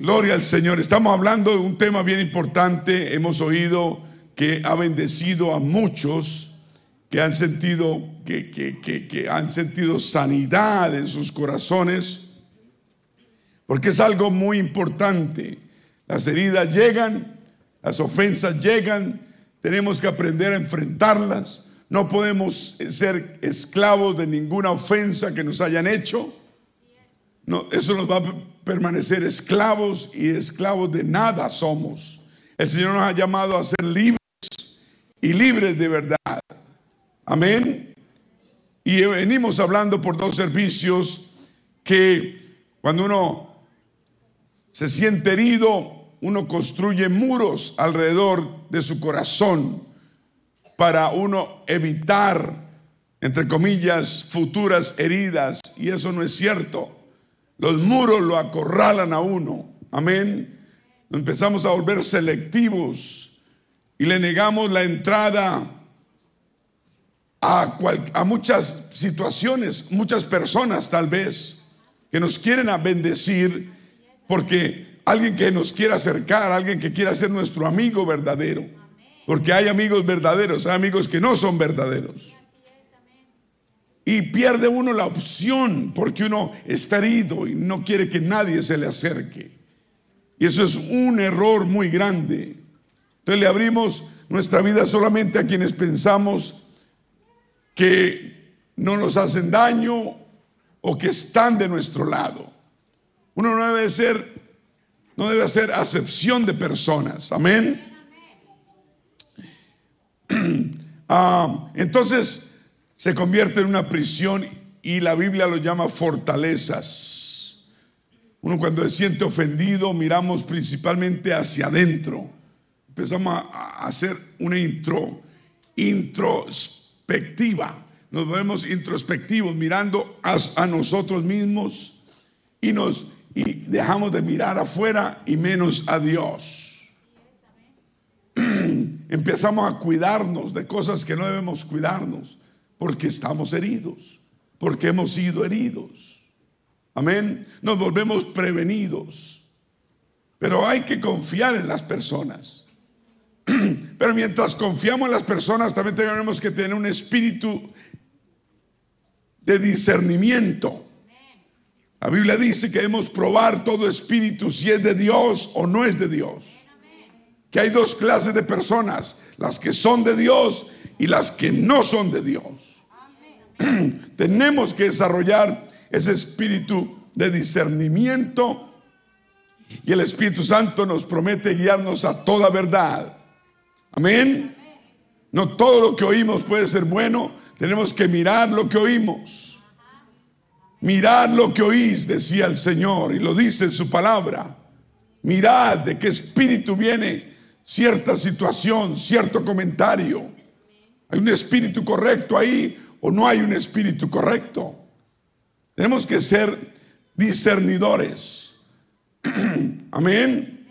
Gloria al Señor. Estamos hablando de un tema bien importante. Hemos oído que ha bendecido a muchos que han sentido, que, que, han sentido sanidad en sus corazones, porque es algo muy importante. Las heridas llegan, las ofensas llegan, tenemos que aprender a enfrentarlas. No podemos ser esclavos de ninguna ofensa que nos hayan hecho. No, eso nos va a permanecer esclavos y esclavos de nada somos. El Señor nos ha llamado a ser libres y libres de verdad. Amén. Y venimos hablando por dos servicios que cuando uno se siente herido, uno construye muros alrededor de su corazón para uno evitar, entre comillas, futuras heridas. Y eso no es cierto. Los muros lo acorralan a uno. Amén. Empezamos a volver selectivos y le negamos la entrada a, muchas situaciones, muchas personas tal vez, que nos quieren a bendecir porque alguien que nos quiera acercar, alguien que quiera ser nuestro amigo verdadero. Porque hay amigos verdaderos, hay amigos que no son verdaderos. Y pierde uno la opción porque uno está herido y no quiere que nadie se le acerque. Y eso es un error muy grande. Entonces le abrimos nuestra vida solamente a quienes pensamos que no nos hacen daño o que están de nuestro lado. Uno no debe ser, no debe hacer acepción de personas. Amén. Ah, entonces, se convierte en una prisión y la Biblia lo llama fortalezas. Uno cuando se siente ofendido miramos principalmente hacia adentro. Empezamos a hacer una intro, introspectiva. Nos vemos introspectivos mirando a, nosotros mismos y nos y dejamos de mirar afuera y menos a Dios. Empezamos a cuidarnos de cosas que no debemos cuidarnos porque estamos heridos, porque hemos sido heridos. Amén. Nos volvemos prevenidos. Pero hay que confiar en las personas. Pero mientras confiamos en las personas, también tenemos que tener un espíritu de discernimiento. La Biblia dice que debemos probar todo espíritu si es de Dios o no es de Dios. Que hay dos clases de personas, las que son de Dios y las que no son de Dios. Tenemos que desarrollar ese espíritu de discernimiento y el Espíritu Santo nos promete guiarnos a toda verdad. Amén. No todo lo que oímos puede ser bueno, tenemos que mirar lo que oímos. Mirad lo que oís, decía el Señor, y lo dice en su palabra. Mirad de qué espíritu viene cierta situación, cierto comentario. Hay un espíritu correcto ahí o no hay un espíritu correcto. Tenemos que ser discernidores. Amén.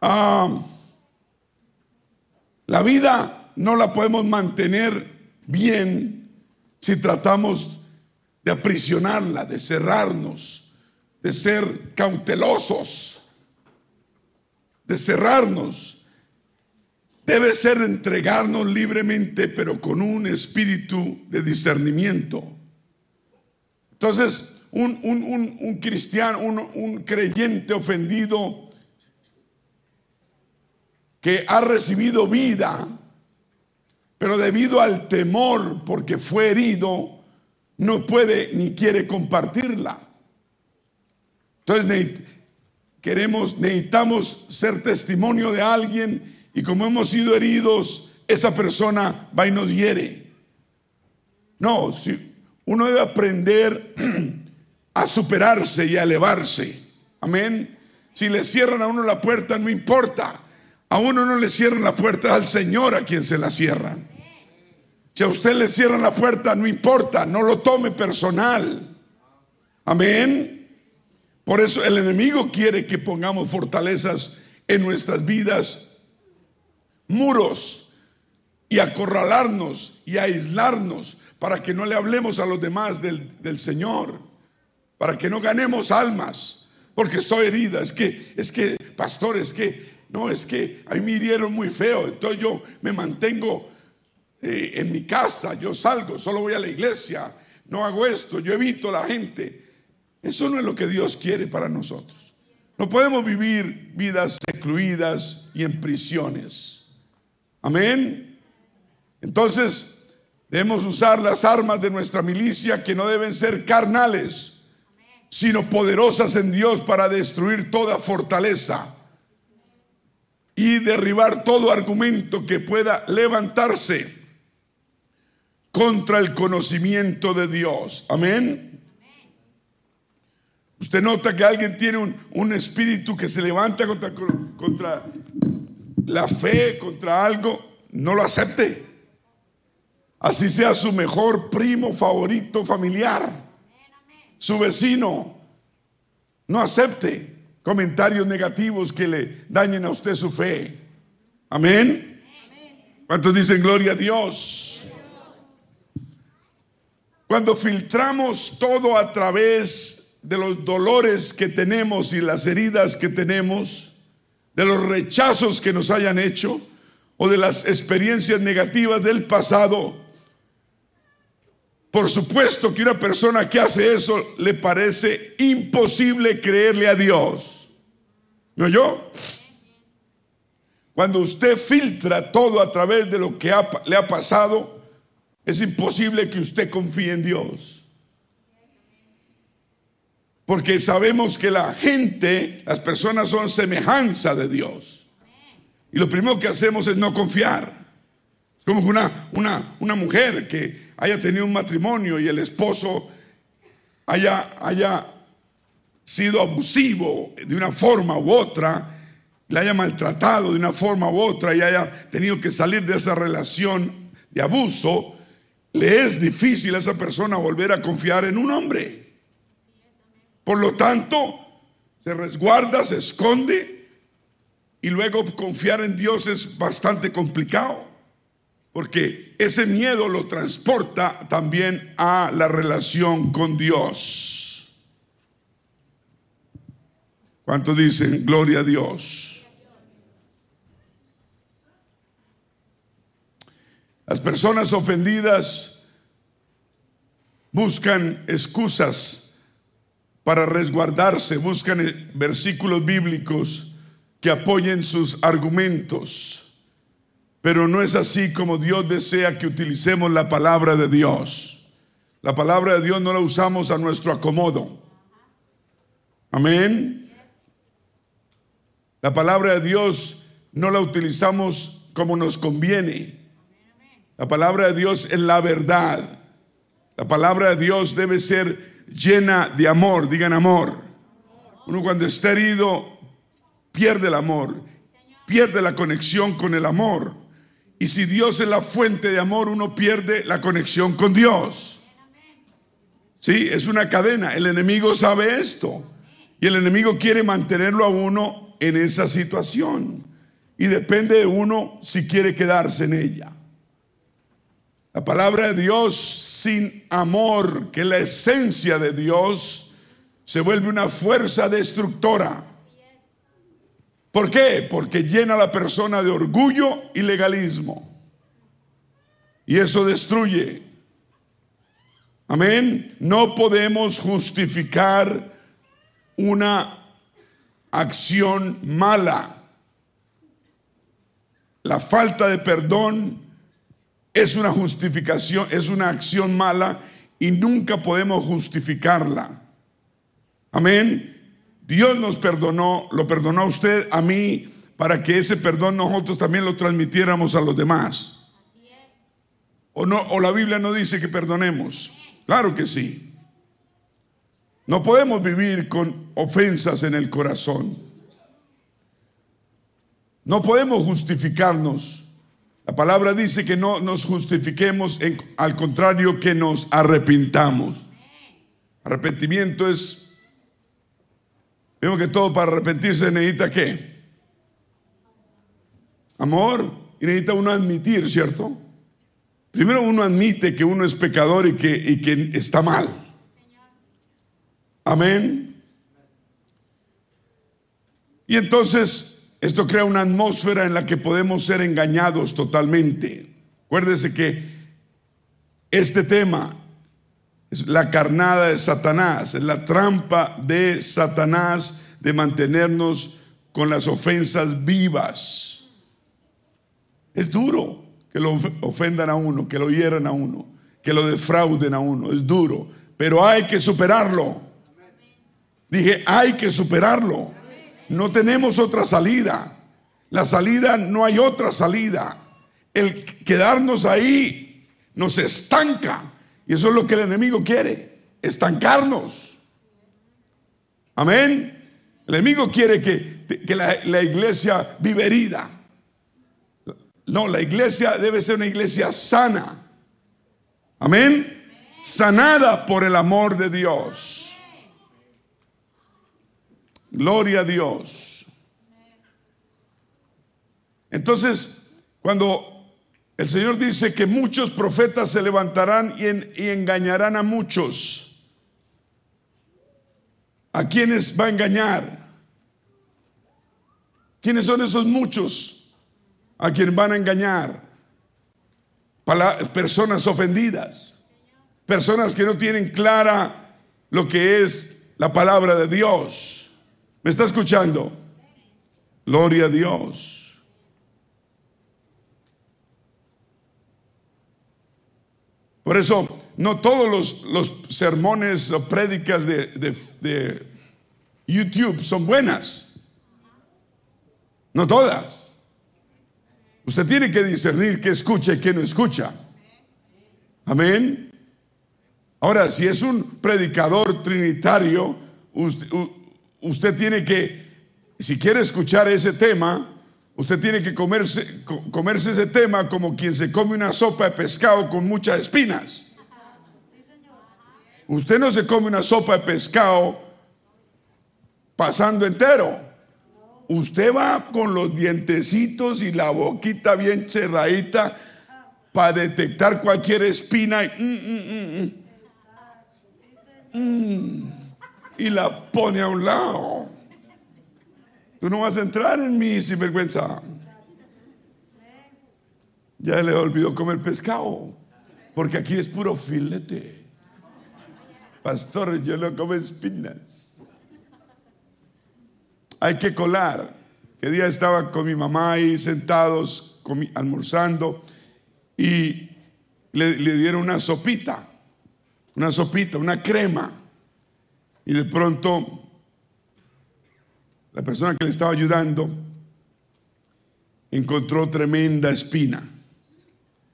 Ah, la vida no la podemos mantener bien si tratamos de aprisionarla, de cerrarnos, de ser cautelosos, de cerrarnos debe ser entregarnos libremente, pero con un espíritu de discernimiento. Entonces, un, cristiano, un, creyente ofendido que ha recibido vida, pero debido al temor porque fue herido, no puede ni quiere compartirla. Entonces queremos, necesitamos ser testimonio de alguien y como hemos sido heridos, esa persona va y nos hiere. No, uno debe aprender a superarse y a elevarse. Amén. Si le cierran a uno la puerta, no importa. A uno no le cierran la puerta al Señor a quien se la cierran. Si a usted le cierran la puerta, no importa, no lo tome personal. Amén. Por eso el enemigo quiere que pongamos fortalezas en nuestras vidas muros y acorralarnos y aislarnos para que no le hablemos a los demás del, Señor, para que no ganemos almas, porque estoy herida, es que, es que, pastor, es que, no, es que a mí me hirieron muy feo, entonces yo me mantengo eh, en mi casa, yo salgo, solo voy a la iglesia, no hago esto, yo evito a la gente. Eso no es lo que Dios quiere para nosotros. No podemos vivir vidas excluidas y en prisiones. Amén. Entonces, debemos usar las armas de nuestra milicia que no deben ser carnales, sino poderosas en Dios para destruir toda fortaleza y derribar todo argumento que pueda levantarse contra el conocimiento de Dios. Amén. Usted nota que alguien tiene un, espíritu que se levanta contra, contra la fe, contra algo, no lo acepte. Así sea su mejor primo, favorito, familiar, su vecino. No acepte comentarios negativos que le dañen a usted su fe. Amén. ¿Cuántos dicen gloria a Dios? Cuando filtramos todo a través de los dolores que tenemos y las heridas que tenemos, de los rechazos que nos hayan hecho o de las experiencias negativas del pasado, por supuesto que una persona que hace eso le parece imposible creerle a Dios. ¿No yo? Cuando usted filtra todo a través de lo que le ha pasado, es imposible que usted confíe en Dios. Porque sabemos que la gente, las personas son semejanza de Dios. Y lo primero que hacemos es no confiar. Es como una, una, una mujer que haya tenido un matrimonio y el esposo haya, haya sido abusivo de una forma u otra, le haya maltratado de una forma u otra y haya tenido que salir de esa relación de abuso, le es difícil a esa persona volver a confiar en un hombre. Por lo tanto, se resguarda, se esconde y luego confiar en Dios es bastante complicado. Porque ese miedo lo transporta también a la relación con Dios. ¿Cuánto dicen gloria a Dios? Las personas ofendidas buscan excusas para resguardarse, buscan versículos bíblicos que apoyen sus argumentos. Pero no es así como Dios desea que utilicemos la palabra de Dios. La palabra de Dios no la usamos a nuestro acomodo. Amén. La palabra de Dios no la utilizamos como nos conviene. La palabra de Dios es la verdad. La palabra de Dios debe ser llena de amor. Digan amor. Uno cuando está herido pierde el amor, pierde la conexión con el amor. Y si Dios es la fuente de amor, uno pierde la conexión con Dios. Sí, es una cadena. El enemigo sabe esto. Y el enemigo quiere mantenerlo a uno en esa situación. Y depende de uno si quiere quedarse en ella. La palabra de Dios sin amor, que la esencia de Dios, se vuelve una fuerza destructora. ¿Por qué? Porque llena a la persona de orgullo y legalismo. Y eso destruye. Amén. No podemos justificar una acción mala. La falta de perdón es una justificación, es una acción mala y nunca podemos justificarla. Amén. Dios nos perdonó, lo perdonó a usted, a mí, para que ese perdón nosotros también lo transmitiéramos a los demás. O, no, o la Biblia no dice que perdonemos. Claro que sí. No podemos vivir con ofensas en el corazón. No podemos justificarnos. La palabra dice que no nos justifiquemos, al contrario que nos arrepintamos. Arrepentimiento es, vemos que todo para arrepentirse necesita qué? Amor y necesita uno admitir, ¿cierto? Primero uno admite que uno es pecador y que, y que está mal. Amén. Y entonces esto crea una atmósfera en la que podemos ser engañados totalmente. Acuérdese que este tema es la carnada de Satanás, es la trampa de Satanás de mantenernos con las ofensas vivas. Es duro que lo ofendan a uno, que lo hieran a uno, que lo defrauden a uno. Es duro, pero hay que superarlo. Dije, hay que superarlo. No tenemos otra salida. La salida, no hay otra salida. El quedarnos ahí nos estanca. Y eso es lo que el enemigo quiere, estancarnos. Amén. El enemigo quiere que, la, la iglesia vive herida. No, la iglesia debe ser una iglesia sana. Amén. Sanada por el amor de Dios. Gloria a Dios. Entonces, cuando el Señor dice que muchos profetas se levantarán y, engañarán a muchos, ¿a quiénes va a engañar? ¿Quiénes son esos muchos a quienes van a engañar? personas ofendidas, personas que no tienen clara lo que es la palabra de Dios. ¿Me está escuchando? Gloria a Dios. Por eso, no todos los, sermones o prédicas de, de YouTube son buenas. No todas. Usted tiene que discernir qué escucha y qué no escucha. Amén. Ahora, si es un predicador trinitario, usted, usted tiene que, si quiere escuchar ese tema, usted tiene que comerse, comerse ese tema como quien se come una sopa de pescado con muchas espinas. Usted no se come una sopa de pescado pasando entero. Usted va con los dientecitos y la boquita bien cerradita para detectar cualquier espina. Y, mm, mm, mm, y la pone a un lado. Tú no vas a entrar en mí sin vergüenza. Ya le olvidó comer pescado, porque aquí es puro filete. Pastor, yo no como espinas. Hay que colar. Que día estaba con mi mamá ahí sentados, almorzando, y le, le dieron una sopita, una sopita, una crema. Y de pronto, la persona que le estaba ayudando encontró tremenda espina.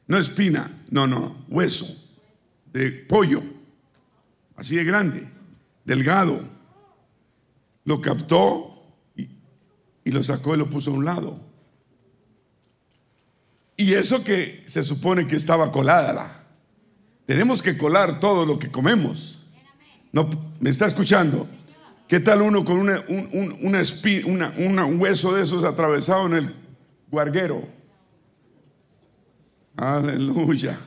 No espina, no, no, hueso de pollo, así de grande, delgado. Lo captó y, y lo sacó y lo puso a un lado. Y eso que se supone que estaba colada. Tenemos que colar todo lo que comemos. No, ¿Me está escuchando? ¿Qué tal uno con una, un, un hueso de esos atravesado en el guarguero? Aleluya.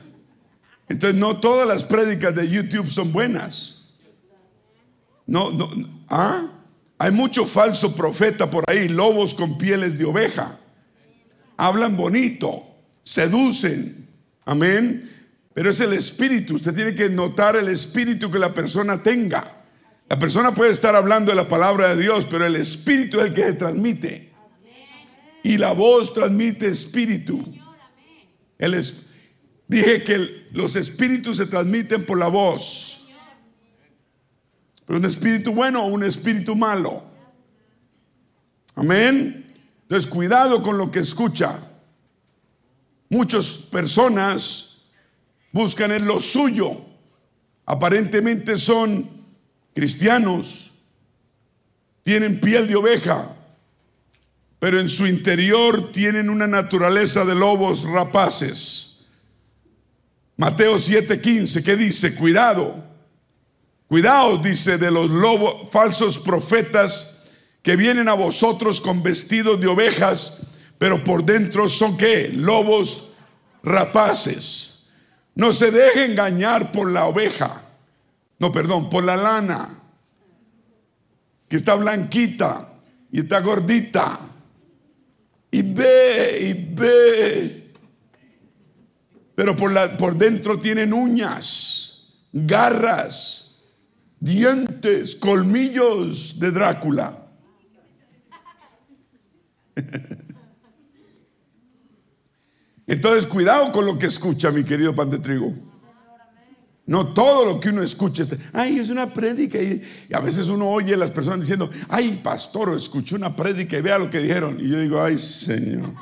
Entonces no todas las prédicas de YouTube son buenas. No, no, ¿ah? Hay mucho falso profeta por ahí, lobos con pieles de oveja. Hablan bonito, seducen. Amén. Pero es el espíritu. Usted tiene que notar el espíritu que la persona tenga. La persona puede estar hablando de la palabra de Dios, pero el espíritu es el que se transmite. Y la voz transmite espíritu. dije que los espíritus se transmiten por la voz. Pero un espíritu bueno o un espíritu malo. Amén. Entonces, cuidado con lo que escucha. Muchas personas buscan en lo suyo. Aparentemente son cristianos, tienen piel de oveja, pero en su interior tienen una naturaleza de lobos rapaces. Mateo 7:15, ¿qué dice? Cuidado, cuidado, dice, de los lobos, falsos profetas que vienen a vosotros con vestidos de ovejas, pero por dentro son qué? Lobos rapaces. No se deje engañar por la oveja. No, perdón, por la lana. Que está blanquita. y está gordita. Y ve, y ve. Pero por, la, por dentro tienen uñas, garras, dientes, colmillos de Drácula. Entonces, cuidado con lo que escucha, mi querido pan de trigo. No todo lo que uno escucha, ay, es una prédica. Y, a veces uno oye a las personas diciendo, ay, pastor, escuché una prédica y vea lo que dijeron. Y yo digo, ay, Señor.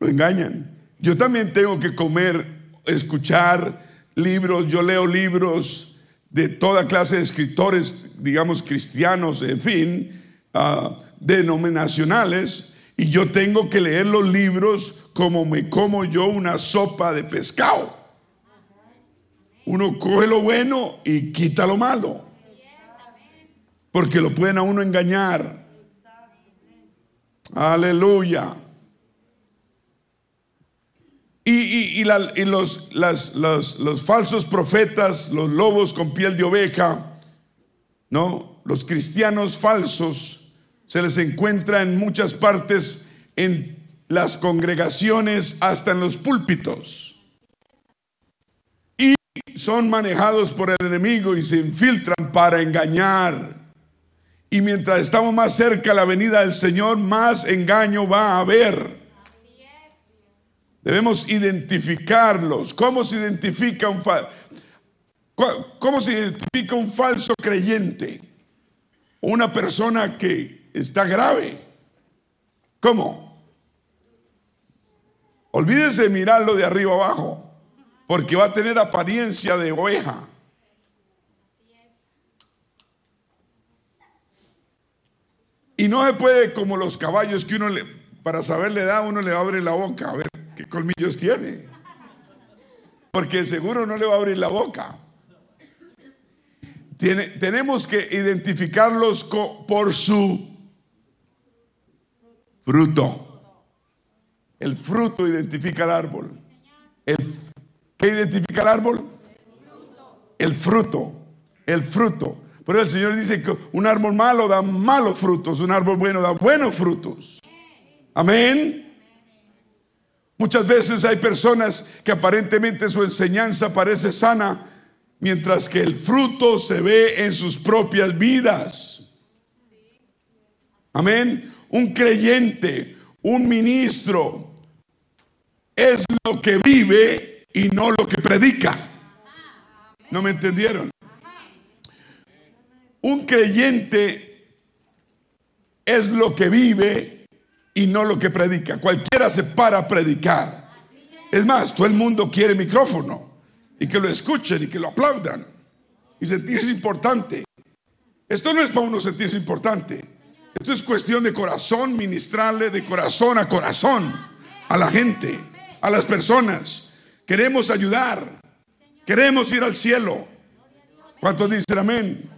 Lo engañan. Yo también tengo que comer, escuchar libros. Yo leo libros de toda clase de escritores, digamos, cristianos, en fin, uh, denominacionales y yo tengo que leer los libros como me como yo una sopa de pescado. Uno coge lo bueno y quita lo malo. Porque lo pueden a uno engañar. Aleluya. Y, los, los falsos profetas, los lobos con piel de oveja, ¿no? Los cristianos falsos se les encuentra en muchas partes en las congregaciones, hasta en los púlpitos. Y son manejados por el enemigo y se infiltran para engañar. Y mientras estamos más cerca de la venida del Señor, más engaño va a haber. Debemos identificarlos. ¿Cómo se identifica un, cómo se identifica un falso creyente? Una persona que está grave. ¿Cómo? Olvídese de mirarlo de arriba abajo, porque va a tener apariencia de oveja. Y no se puede como los caballos que uno le, para saber la edad, uno le abre la boca, a ver qué colmillos tiene. Porque seguro no le va a abrir la boca. Tenemos que identificarlos por su Fruto. El fruto identifica el árbol. ¿Qué identifica el árbol? El fruto. El fruto. Por eso el Señor dice que un árbol malo da malos frutos, un árbol bueno da buenos frutos. Amén. Muchas veces hay personas que aparentemente su enseñanza parece sana, mientras que el fruto se ve en sus propias vidas. Amén un creyente, un ministro, es lo que vive y no lo que predica. ¿No me entendieron? Un creyente es lo que vive y no lo que predica. Cualquiera se para a predicar. Es más, todo el mundo quiere micrófono y que lo escuchen y que lo aplaudan y sentirse importante. Esto no es para uno sentirse importante. Esto es cuestión de corazón, ministrarle de corazón a corazón a la gente, a las personas. Queremos ayudar, queremos ir al cielo. ¿Cuántos dicen amén?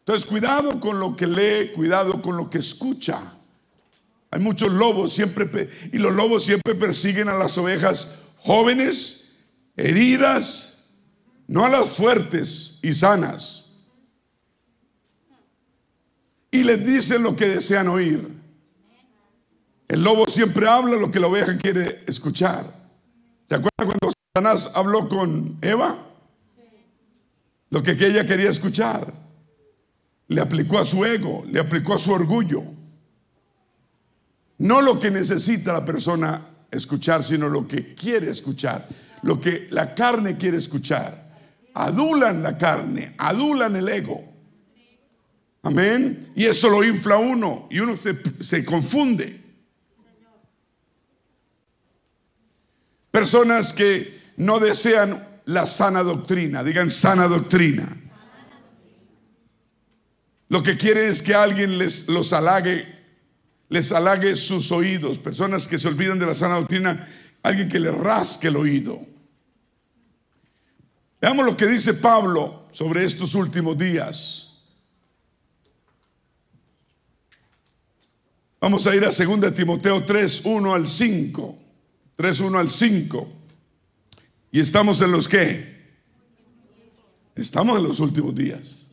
Entonces, cuidado con lo que lee, cuidado con lo que escucha. Hay muchos lobos siempre, y los lobos siempre persiguen a las ovejas jóvenes, heridas, no a las fuertes y sanas y les dicen lo que desean oír. El lobo siempre habla lo que la oveja quiere escuchar. ¿Se acuerdan cuando Satanás habló con Eva? Lo que ella quería escuchar. Le aplicó a su ego, le aplicó a su orgullo. No lo que necesita la persona escuchar, sino lo que quiere escuchar, lo que la carne quiere escuchar. Adulan la carne, adulan el ego. Amén. Y eso lo infla uno y uno se, confunde. Personas que no desean la sana doctrina, digan sana doctrina. Lo que quieren es que alguien les los halague, les halague sus oídos. Personas que se olvidan de la sana doctrina, alguien que le rasque el oído. Veamos lo que dice Pablo sobre estos últimos días. Vamos a ir a 2 Timoteo 3, 1 al 5. 3, 1 al 5. Y estamos en los qué? Estamos en los últimos días.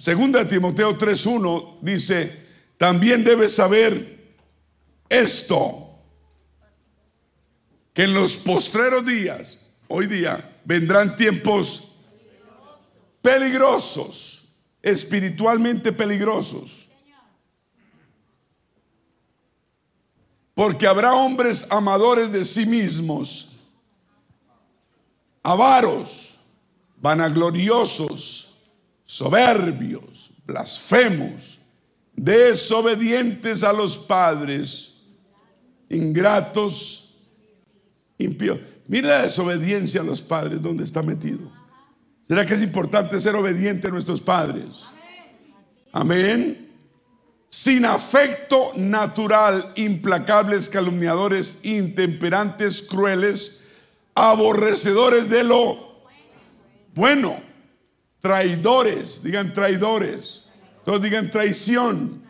Segunda de Timoteo 3.1 dice, también debes saber esto, que en los postreros días, hoy día, vendrán tiempos peligrosos, espiritualmente peligrosos. Porque habrá hombres amadores de sí mismos, avaros, vanagloriosos, soberbios, blasfemos, desobedientes a los padres, ingratos, impíos. Mira la desobediencia a los padres, ¿dónde está metido? ¿Será que es importante ser obediente a nuestros padres? Amén. Sin afecto natural, implacables, calumniadores, intemperantes, crueles, aborrecedores de lo bueno, traidores, digan traidores, todos digan traición,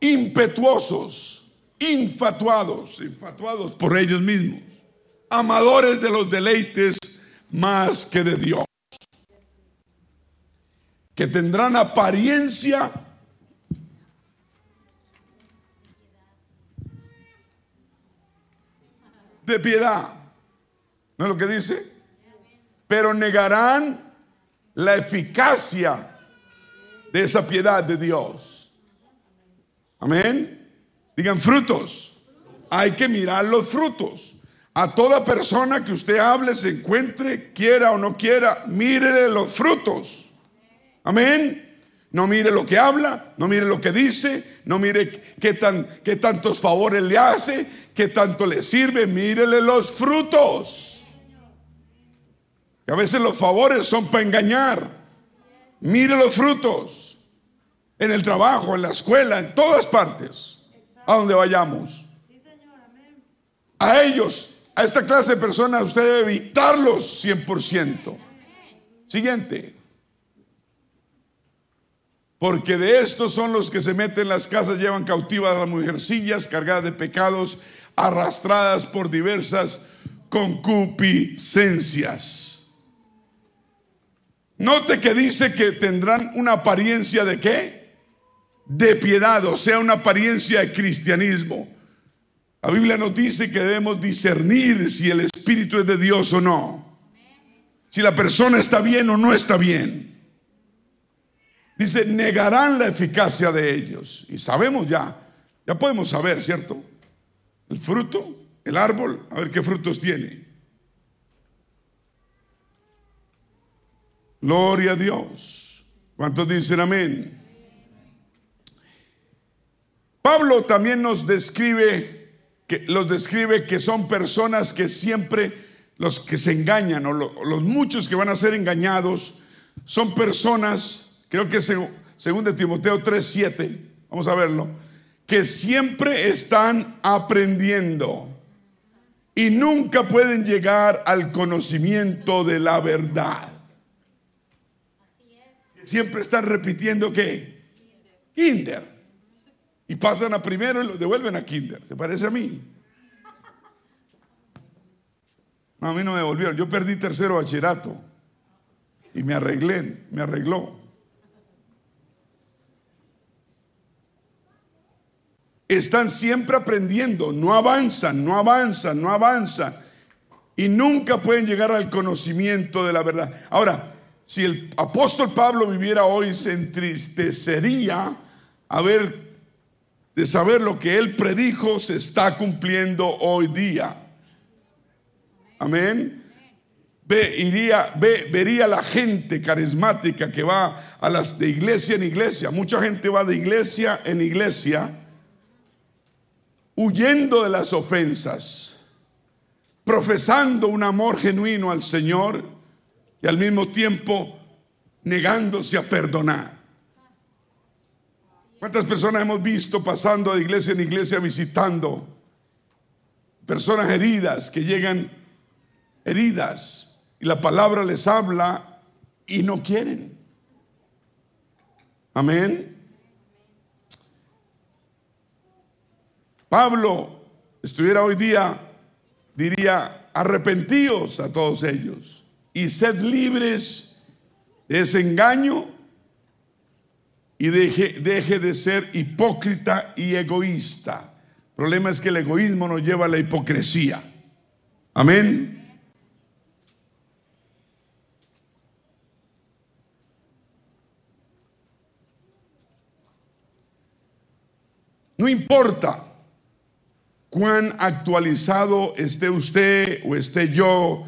impetuosos, infatuados, infatuados por ellos mismos amadores de los deleites más que de Dios, que tendrán apariencia de piedad. ¿No es lo que dice? Pero negarán la eficacia de esa piedad de Dios. Amén. Digan frutos. Hay que mirar los frutos. A toda persona que usted hable, se encuentre, quiera o no quiera, mírele los frutos. Amén. No mire lo que habla, no mire lo que dice, no mire qué, tan, qué tantos favores le hace, qué tanto le sirve, mírele los frutos. Que a veces los favores son para engañar. Mire los frutos. En el trabajo, en la escuela, en todas partes, a donde vayamos. A ellos a esta clase de personas usted debe evitarlos 100%. Siguiente. Porque de estos son los que se meten en las casas, llevan cautivas a las mujercillas cargadas de pecados, arrastradas por diversas concupiscencias. Note que dice que tendrán una apariencia de qué? De piedad, o sea, una apariencia de cristianismo. La Biblia nos dice que debemos discernir si el Espíritu es de Dios o no. Si la persona está bien o no está bien. Dice, negarán la eficacia de ellos. Y sabemos ya, ya podemos saber, ¿cierto? El fruto, el árbol, a ver qué frutos tiene. Gloria a Dios. ¿Cuántos dicen amén? Pablo también nos describe que los describe que son personas que siempre, los que se engañan o los muchos que van a ser engañados, son personas, creo que según de Timoteo 3:7, vamos a verlo, que siempre están aprendiendo y nunca pueden llegar al conocimiento de la verdad. Siempre están repitiendo que kinder. Y pasan a primero y lo devuelven a kinder. ¿Se parece a mí? No, a mí no me devolvieron. Yo perdí tercero bachillerato. Y me arreglé, me arregló. Están siempre aprendiendo, no avanzan, no avanzan, no avanzan. Y nunca pueden llegar al conocimiento de la verdad. Ahora, si el apóstol Pablo viviera hoy, se entristecería a ver de saber lo que él predijo se está cumpliendo hoy día. Amén. Ve, iría, ve, vería la gente carismática que va a las de iglesia en iglesia. Mucha gente va de iglesia en iglesia huyendo de las ofensas, profesando un amor genuino al Señor y al mismo tiempo negándose a perdonar. ¿Cuántas personas hemos visto pasando de iglesia en iglesia visitando? Personas heridas que llegan heridas y la palabra les habla y no quieren. Amén. Pablo estuviera hoy día, diría, arrepentíos a todos ellos y sed libres de ese engaño y deje, deje de ser hipócrita y egoísta. El problema es que el egoísmo nos lleva a la hipocresía. Amén. No importa cuán actualizado esté usted o esté yo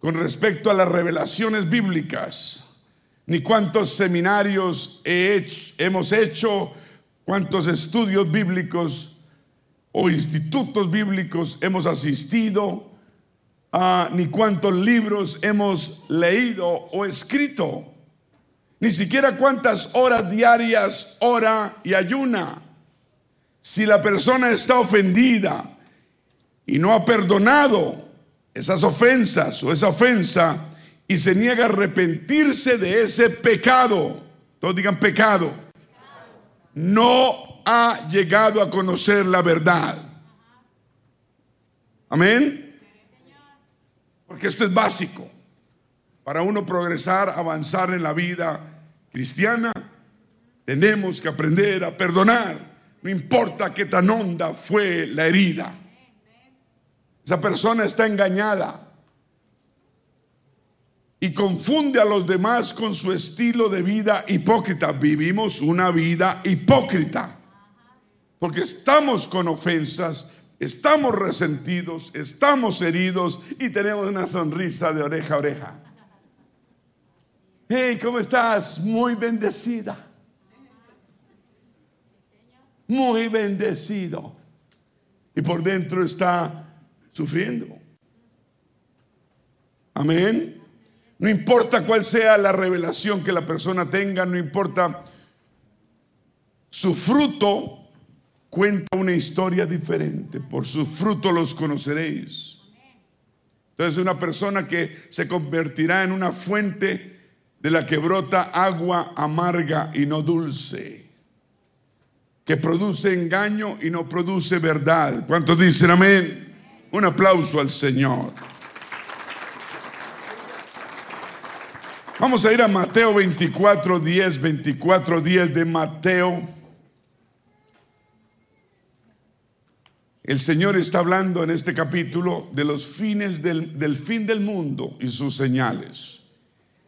con respecto a las revelaciones bíblicas, ni cuántos seminarios hemos hecho, cuántos estudios bíblicos o institutos bíblicos hemos asistido, ah, ni cuántos libros hemos leído o escrito, ni siquiera cuántas horas diarias ora y ayuna. Si la persona está ofendida y no ha perdonado esas ofensas o esa ofensa y se niega a arrepentirse de ese pecado, todos digan pecado, no ha llegado a conocer la verdad. Amén. Porque esto es básico. Para uno progresar, avanzar en la vida cristiana, tenemos que aprender a perdonar. No importa qué tan honda fue la herida. Esa persona está engañada y confunde a los demás con su estilo de vida hipócrita. Vivimos una vida hipócrita porque estamos con ofensas, estamos resentidos, estamos heridos y tenemos una sonrisa de oreja a oreja. Hey, ¿cómo estás? Muy bendecida muy bendecido. Y por dentro está sufriendo. Amén. No importa cuál sea la revelación que la persona tenga, no importa su fruto, cuenta una historia diferente. Por su fruto los conoceréis. Entonces una persona que se convertirá en una fuente de la que brota agua amarga y no dulce que produce engaño y no produce verdad. ¿Cuántos dicen amén? Un aplauso al Señor. Vamos a ir a Mateo 24, 10, 24, 10 de Mateo. El Señor está hablando en este capítulo de los fines del, fin del mundo y sus señales.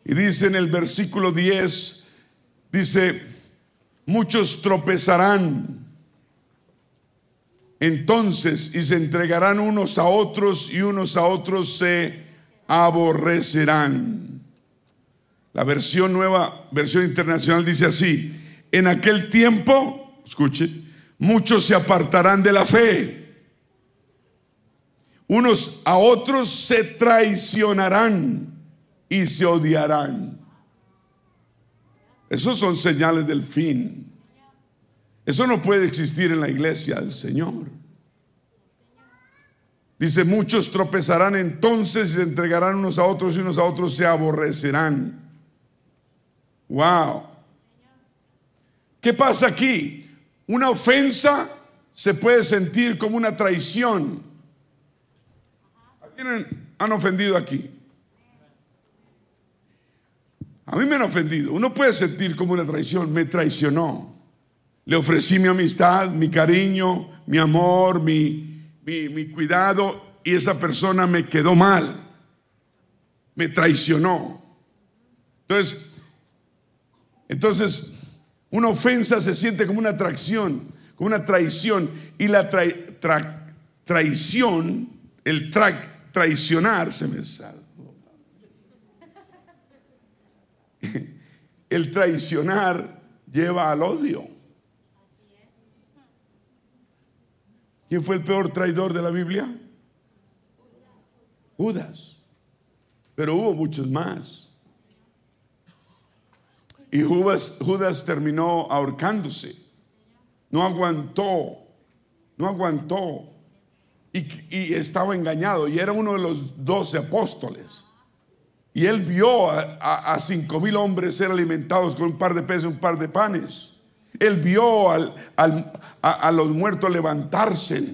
Y dice en el versículo 10, dice, muchos tropezarán. Entonces, y se entregarán unos a otros y unos a otros se aborrecerán. La versión nueva, versión internacional dice así, en aquel tiempo, escuche, muchos se apartarán de la fe. Unos a otros se traicionarán y se odiarán. Esos son señales del fin. Eso no puede existir en la iglesia del Señor. Dice, muchos tropezarán entonces y se entregarán unos a otros y unos a otros se aborrecerán. Wow. ¿Qué pasa aquí? Una ofensa se puede sentir como una traición. ¿A quién han ofendido aquí? A mí me han ofendido. Uno puede sentir como una traición. Me traicionó. Le ofrecí mi amistad, mi cariño, mi amor, mi, mi, cuidado y esa persona me quedó mal. Me traicionó. Entonces, entonces, una ofensa se siente como una atracción, como una traición. Y la traición, el traicionar, se me sale el traicionar lleva al odio. ¿Quién fue el peor traidor de la Biblia? Judas. Pero hubo muchos más. Y Judas, Judas terminó ahorcándose. No aguantó. No aguantó. Y, y, estaba engañado. Y era uno de los doce apóstoles. Y él vio a, cinco mil hombres ser alimentados con un par de peces, un par de panes. Él vio a, los muertos levantarse.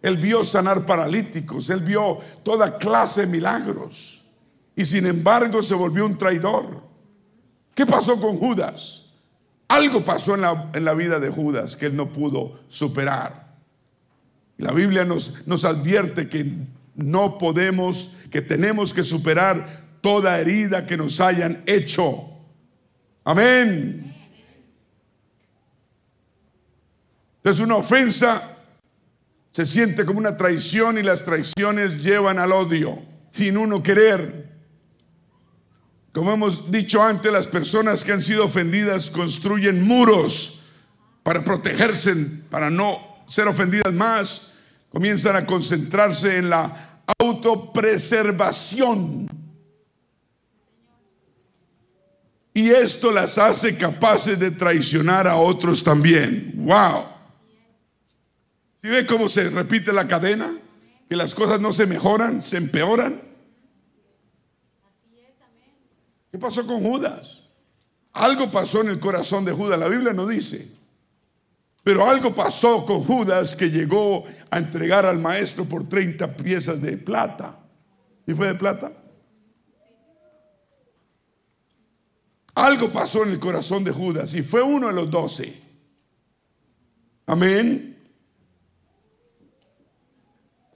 Él vio sanar paralíticos. Él vio toda clase de milagros. Y sin embargo se volvió un traidor. ¿Qué pasó con Judas? Algo pasó en la, en la vida de Judas que él no pudo superar. La Biblia nos, nos advierte que no podemos, que tenemos que superar toda herida que nos hayan hecho. Amén. Entonces una ofensa se siente como una traición y las traiciones llevan al odio sin uno querer. Como hemos dicho antes, las personas que han sido ofendidas construyen muros para protegerse, para no ser ofendidas más. Comienzan a concentrarse en la autopreservación. Y esto las hace capaces de traicionar a otros también. ¡Wow! ¿Sí ve cómo se repite la cadena? Que las cosas no se mejoran, se empeoran. ¿Qué pasó con Judas? Algo pasó en el corazón de Judas, la Biblia no dice. Pero algo pasó con Judas que llegó a entregar al maestro por 30 piezas de plata. ¿Y fue de plata? Algo pasó en el corazón de Judas y fue uno de los doce. Amén.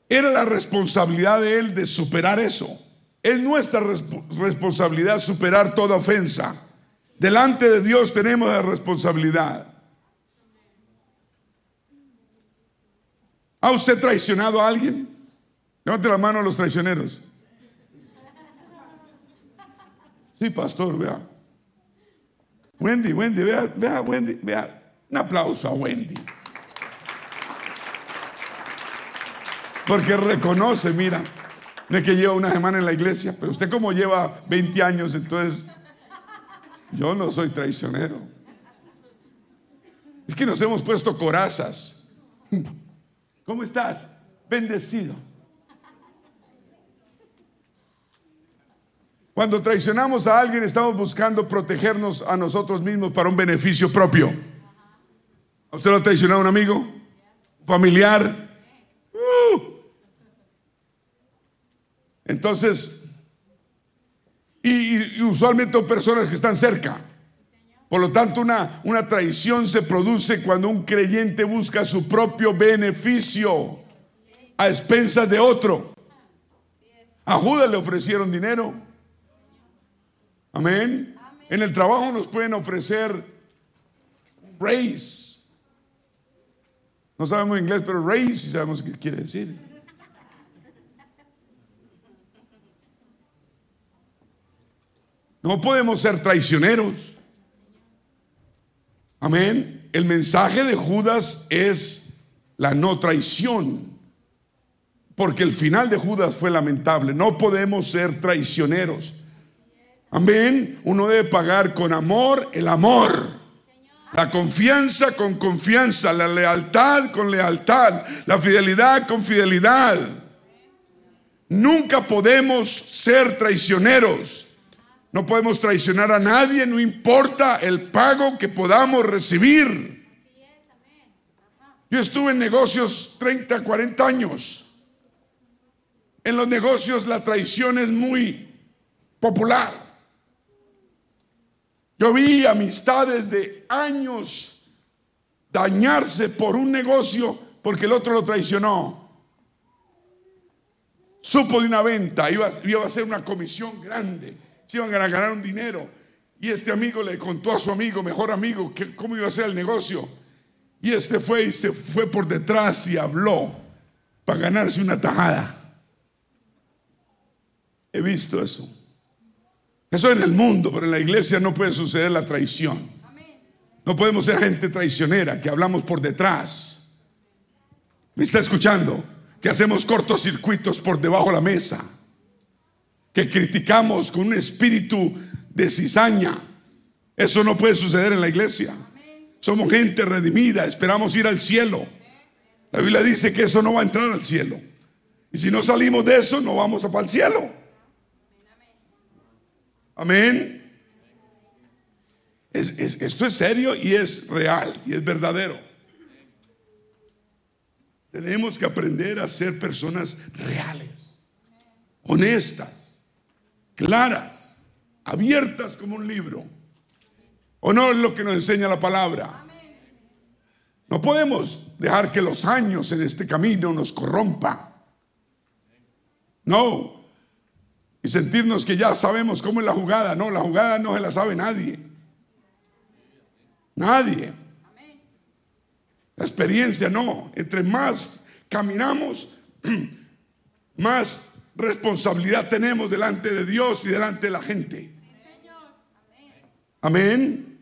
Era la responsabilidad de él de superar eso. Es nuestra responsabilidad superar toda ofensa. Delante de Dios tenemos la responsabilidad. ¿Ha usted traicionado a alguien? Levante la mano a los traicioneros. Sí, pastor, vea. Wendy, Wendy, vea, vea, Wendy, vea. Un aplauso a Wendy. Porque reconoce, mira, de que lleva una semana en la iglesia, pero usted como lleva 20 años, entonces yo no soy traicionero. Es que nos hemos puesto corazas. ¿Cómo estás? Bendecido. Cuando traicionamos a alguien estamos buscando protegernos a nosotros mismos para un beneficio propio. ¿A usted lo ha traicionado un amigo? ¿Familiar? Uh. Entonces, y, usualmente son personas que están cerca. Por lo tanto, una, una traición se produce cuando un creyente busca su propio beneficio a expensas de otro. A Judas le ofrecieron dinero. Amén. En el trabajo nos pueden ofrecer raise. No sabemos inglés, pero raise y sabemos qué quiere decir. No podemos ser traicioneros. Amén. El mensaje de Judas es la no traición. Porque el final de Judas fue lamentable. No podemos ser traicioneros. Amén. Uno debe pagar con amor el amor. La confianza con confianza. La lealtad con lealtad. La fidelidad con fidelidad. Nunca podemos ser traicioneros. No podemos traicionar a nadie, no importa el pago que podamos recibir. Yo estuve en negocios 30, 40 años. En los negocios la traición es muy popular. Yo vi amistades de años dañarse por un negocio porque el otro lo traicionó. Supo de una venta, iba, a ser una comisión grande se iban a ganar un dinero. Y este amigo le contó a su amigo, mejor amigo, cómo iba a ser el negocio. Y este fue y se fue por detrás y habló para ganarse una tajada. He visto eso. Eso en el mundo, pero en la iglesia no puede suceder la traición. No podemos ser gente traicionera, que hablamos por detrás. ¿Me está escuchando? Que hacemos cortocircuitos por debajo de la mesa que criticamos con un espíritu de cizaña. Eso no puede suceder en la iglesia. Somos gente redimida, esperamos ir al cielo. La Biblia dice que eso no va a entrar al cielo. Y si no salimos de eso, no vamos a para el cielo. Amén. esto es serio y es real y es verdadero. Tenemos que aprender a ser personas reales, honestas claras, abiertas como un libro. ¿O no es lo que nos enseña la palabra? No podemos dejar que los años en este camino nos corrompa. No. Y sentirnos que ya sabemos cómo es la jugada. No, la jugada no se la sabe nadie. Nadie. La experiencia no. Entre más caminamos, más responsabilidad tenemos delante de Dios y delante de la gente. Amén.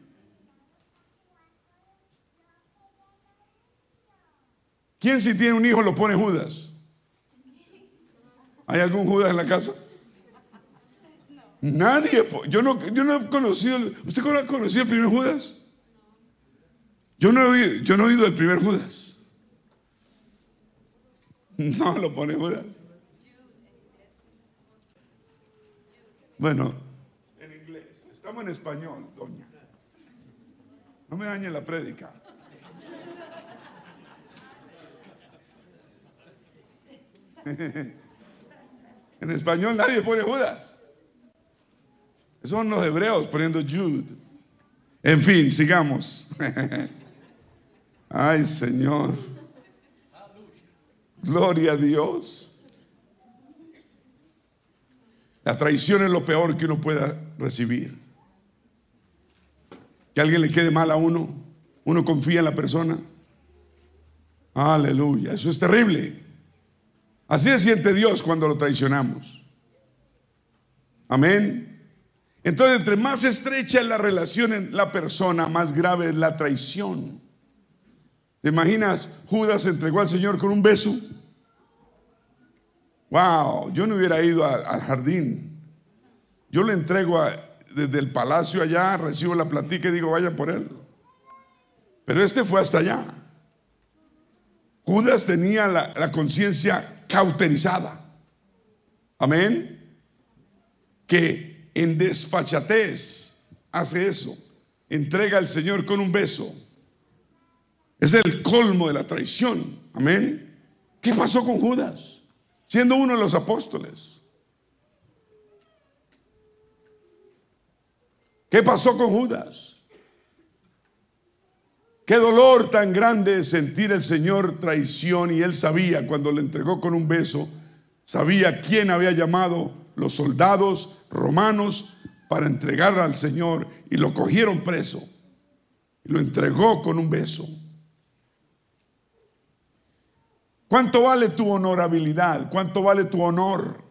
¿Quién si tiene un hijo lo pone Judas? ¿Hay algún Judas en la casa? Nadie. Yo no, yo no he conocido. ¿Usted ha conocido el primer Judas? Yo no, he oído, yo no he oído el primer Judas. No lo pone Judas. Bueno, en inglés. Estamos en español, doña. No me dañe la prédica. en español nadie pone Judas. Son los hebreos poniendo Jude. En fin, sigamos. Ay, Señor. Gloria a Dios. La traición es lo peor que uno pueda recibir. Que alguien le quede mal a uno. Uno confía en la persona. Aleluya. Eso es terrible. Así se siente Dios cuando lo traicionamos. Amén. Entonces, entre más estrecha es la relación en la persona, más grave es la traición. ¿Te imaginas? Judas entregó al Señor con un beso. Wow, yo no hubiera ido al jardín. Yo le entrego desde el palacio allá, recibo la platica y digo, vayan por él. Pero este fue hasta allá. Judas tenía la conciencia cauterizada. Amén. Que en desfachatez hace eso. Entrega al Señor con un beso. Es el colmo de la traición. Amén. ¿Qué pasó con Judas? Siendo uno de los apóstoles. ¿Qué pasó con Judas? Qué dolor tan grande sentir el Señor traición y él sabía cuando le entregó con un beso, sabía quién había llamado los soldados romanos para entregar al Señor y lo cogieron preso y lo entregó con un beso. ¿Cuánto vale tu honorabilidad? ¿Cuánto vale tu honor?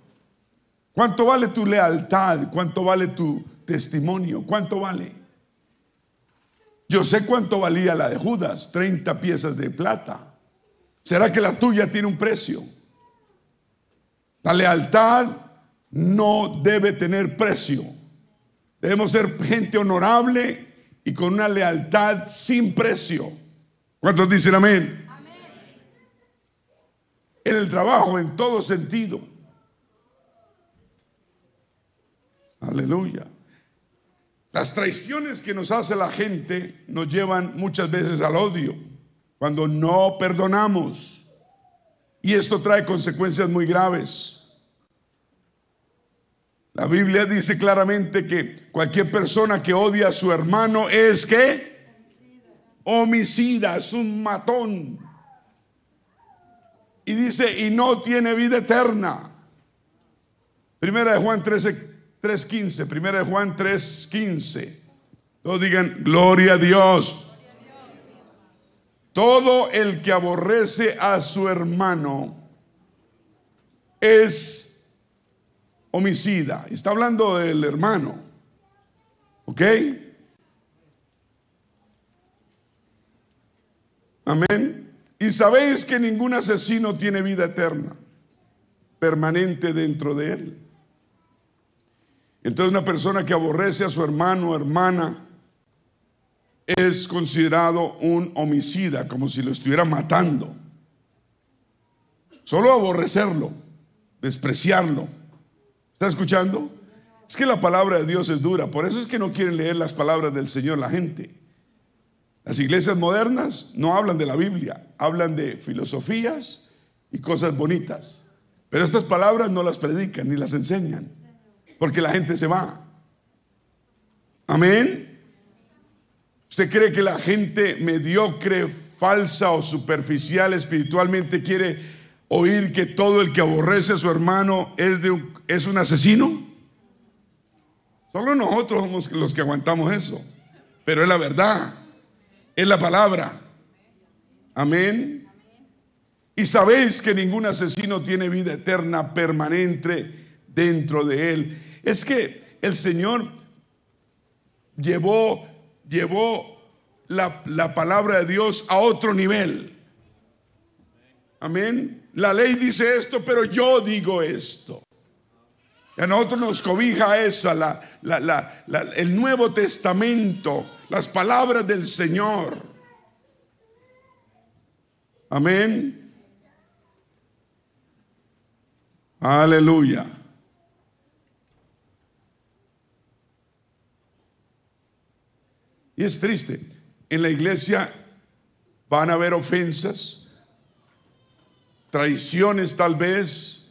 ¿Cuánto vale tu lealtad? ¿Cuánto vale tu testimonio? ¿Cuánto vale? Yo sé cuánto valía la de Judas, 30 piezas de plata. ¿Será que la tuya tiene un precio? La lealtad no debe tener precio. Debemos ser gente honorable y con una lealtad sin precio. ¿Cuántos dicen amén? amén? En el trabajo, en todo sentido. Aleluya. Las traiciones que nos hace la gente nos llevan muchas veces al odio, cuando no perdonamos. Y esto trae consecuencias muy graves. La Biblia dice claramente que cualquier persona que odia a su hermano es que homicida, es un matón. Y dice, y no tiene vida eterna. Primera de Juan 13, 3.15, primera de Juan 3.15. Todos digan, gloria a Dios. Todo el que aborrece a su hermano es homicida. Está hablando del hermano. ¿Ok? Amén. Y sabéis que ningún asesino tiene vida eterna, permanente dentro de él. Entonces una persona que aborrece a su hermano o hermana es considerado un homicida, como si lo estuviera matando. Solo aborrecerlo, despreciarlo. ¿Está escuchando? Es que la palabra de Dios es dura, por eso es que no quieren leer las palabras del Señor la gente. Las iglesias modernas no hablan de la Biblia, hablan de filosofías y cosas bonitas. Pero estas palabras no las predican ni las enseñan porque la gente se va. Amén. ¿Usted cree que la gente mediocre, falsa o superficial espiritualmente quiere oír que todo el que aborrece a su hermano es, de un, es un asesino? Solo nosotros somos los que aguantamos eso. Pero es la verdad. Es la palabra. Amén. Y sabéis que ningún asesino tiene vida eterna permanente dentro de él. Es que el Señor llevó, llevó la, la palabra de Dios a otro nivel. Amén. La ley dice esto, pero yo digo esto. A nosotros nos cobija esa, la, el Nuevo Testamento, las palabras del Señor. Amén. Aleluya. Y es triste. En la iglesia van a haber ofensas, traiciones tal vez,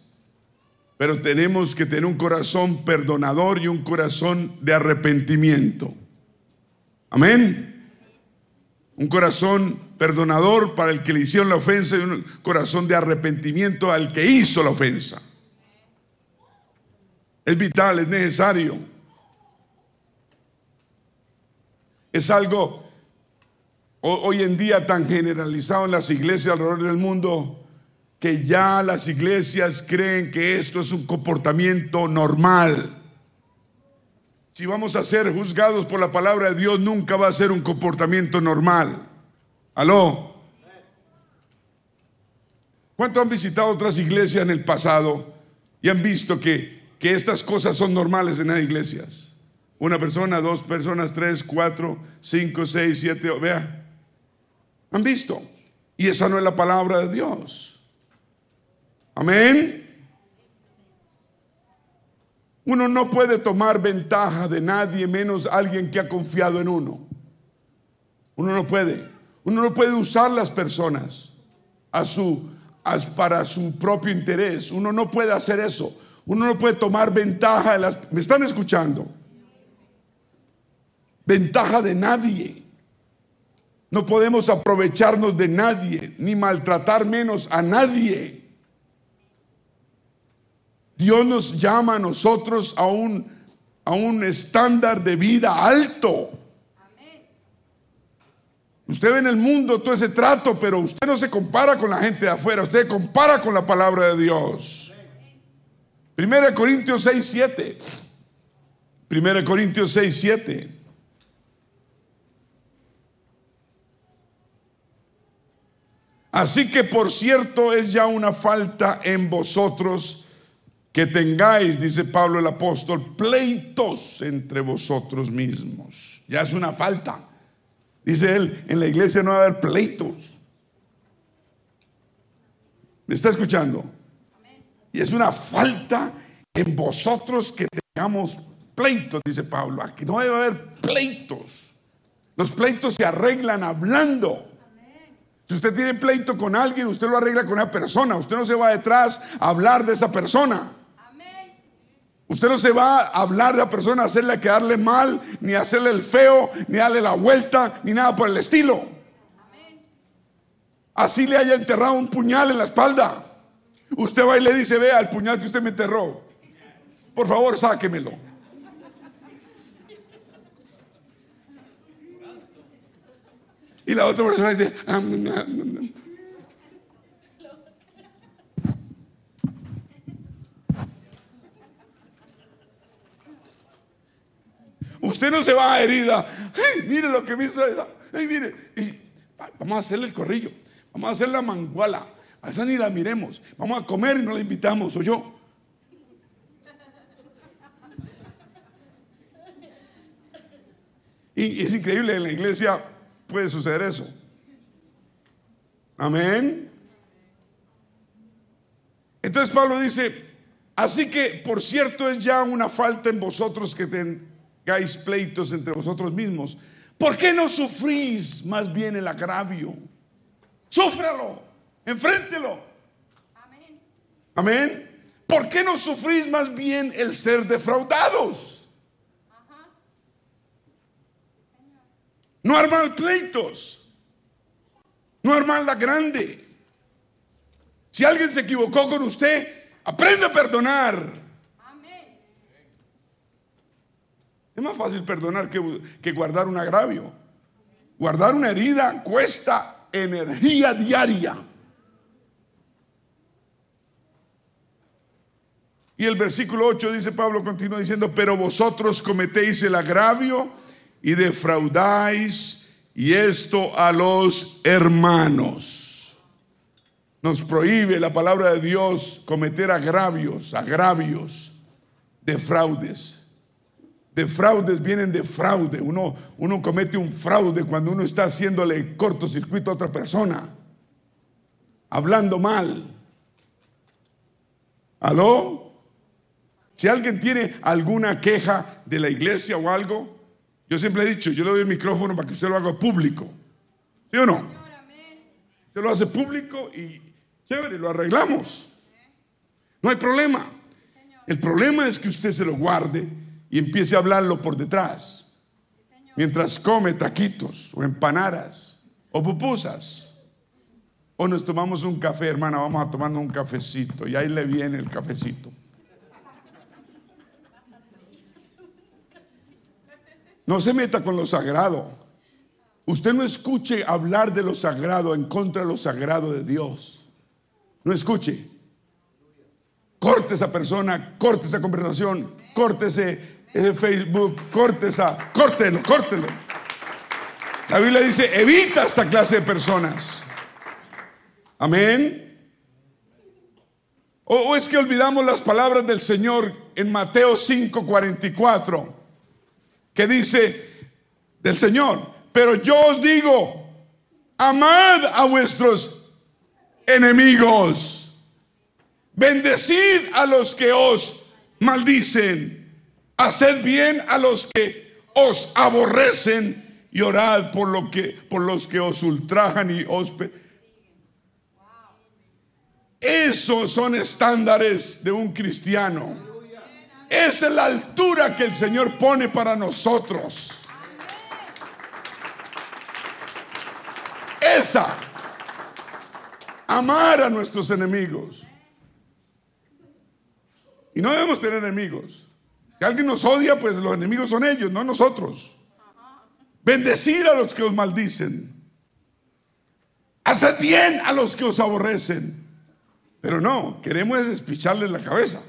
pero tenemos que tener un corazón perdonador y un corazón de arrepentimiento. Amén. Un corazón perdonador para el que le hicieron la ofensa y un corazón de arrepentimiento al que hizo la ofensa. Es vital, es necesario. Es algo hoy en día tan generalizado en las iglesias alrededor del mundo que ya las iglesias creen que esto es un comportamiento normal. Si vamos a ser juzgados por la palabra de Dios, nunca va a ser un comportamiento normal. ¿Aló? ¿Cuántos han visitado otras iglesias en el pasado y han visto que, que estas cosas son normales en las iglesias? Una persona, dos personas, tres, cuatro, cinco, seis, siete, vea. Han visto. Y esa no es la palabra de Dios. Amén. Uno no puede tomar ventaja de nadie menos alguien que ha confiado en uno. Uno no puede. Uno no puede usar las personas a su, para su propio interés. Uno no puede hacer eso. Uno no puede tomar ventaja de las... ¿Me están escuchando? Ventaja de nadie. No podemos aprovecharnos de nadie, ni maltratar menos a nadie. Dios nos llama a nosotros a un, a un estándar de vida alto. Usted ve en el mundo todo ese trato, pero usted no se compara con la gente de afuera, usted compara con la palabra de Dios. Primera Corintios 6, 7. Primera Corintios 6, 7. Así que por cierto es ya una falta en vosotros que tengáis, dice Pablo el apóstol, pleitos entre vosotros mismos. Ya es una falta. Dice él, en la iglesia no va a haber pleitos. ¿Me está escuchando? Y es una falta en vosotros que tengamos pleitos, dice Pablo. Aquí no debe haber pleitos. Los pleitos se arreglan hablando. Si usted tiene pleito con alguien, usted lo arregla con una persona. Usted no se va detrás a hablar de esa persona. Usted no se va a hablar de la persona, hacerle quedarle mal, ni hacerle el feo, ni darle la vuelta, ni nada por el estilo. Así le haya enterrado un puñal en la espalda. Usted va y le dice, vea el puñal que usted me enterró. Por favor, sáquemelo. Y la otra persona dice, ah, Usted no se va a herida. mire lo que me hizo esa. mire. vamos a hacerle el corrillo. Vamos a hacer la manguala. A esa ni la miremos. Vamos a comer y no la invitamos. O yo. Y es increíble, en la iglesia puede suceder eso. Amén. Entonces Pablo dice, así que por cierto es ya una falta en vosotros que ten, pleitos entre vosotros mismos. ¿Por qué no sufrís más bien el agravio? Súfralo, enfréntelo. Amén. Amén. ¿Por qué no sufrís más bien el ser defraudados? No armar pleitos. No armar la grande. Si alguien se equivocó con usted, aprenda a perdonar. Es más fácil perdonar que, que guardar un agravio. Guardar una herida cuesta energía diaria. Y el versículo 8 dice Pablo, continúa diciendo, pero vosotros cometéis el agravio y defraudáis y esto a los hermanos. Nos prohíbe la palabra de Dios cometer agravios, agravios, defraudes. Defraudes vienen de fraude. Uno, uno comete un fraude cuando uno está haciéndole cortocircuito a otra persona, hablando mal. ¿Aló? Si alguien tiene alguna queja de la iglesia o algo, yo siempre he dicho, yo le doy el micrófono para que usted lo haga público. ¿Sí o no? Usted lo hace público y chévere, lo arreglamos. No hay problema. El problema es que usted se lo guarde y empiece a hablarlo por detrás. Mientras come taquitos o empanadas o pupusas. O nos tomamos un café, hermana, vamos a tomarnos un cafecito. Y ahí le viene el cafecito. No se meta con lo sagrado. Usted no escuche hablar de lo sagrado en contra de lo sagrado de Dios. No escuche. Corte esa persona, corte esa conversación, córtese ese Facebook, corte esa, córtelo, córtelo. La Biblia dice, evita esta clase de personas. Amén. O, o es que olvidamos las palabras del Señor en Mateo 5:44 que dice del Señor, pero yo os digo, amad a vuestros enemigos, bendecid a los que os maldicen, haced bien a los que os aborrecen y orad por lo que por los que os ultrajan y os esos son estándares de un cristiano. Esa es la altura que el Señor pone para nosotros. Esa. Amar a nuestros enemigos. Y no debemos tener enemigos. Si alguien nos odia, pues los enemigos son ellos, no nosotros. Bendecir a los que os maldicen. Haced bien a los que os aborrecen. Pero no, queremos despicharles la cabeza.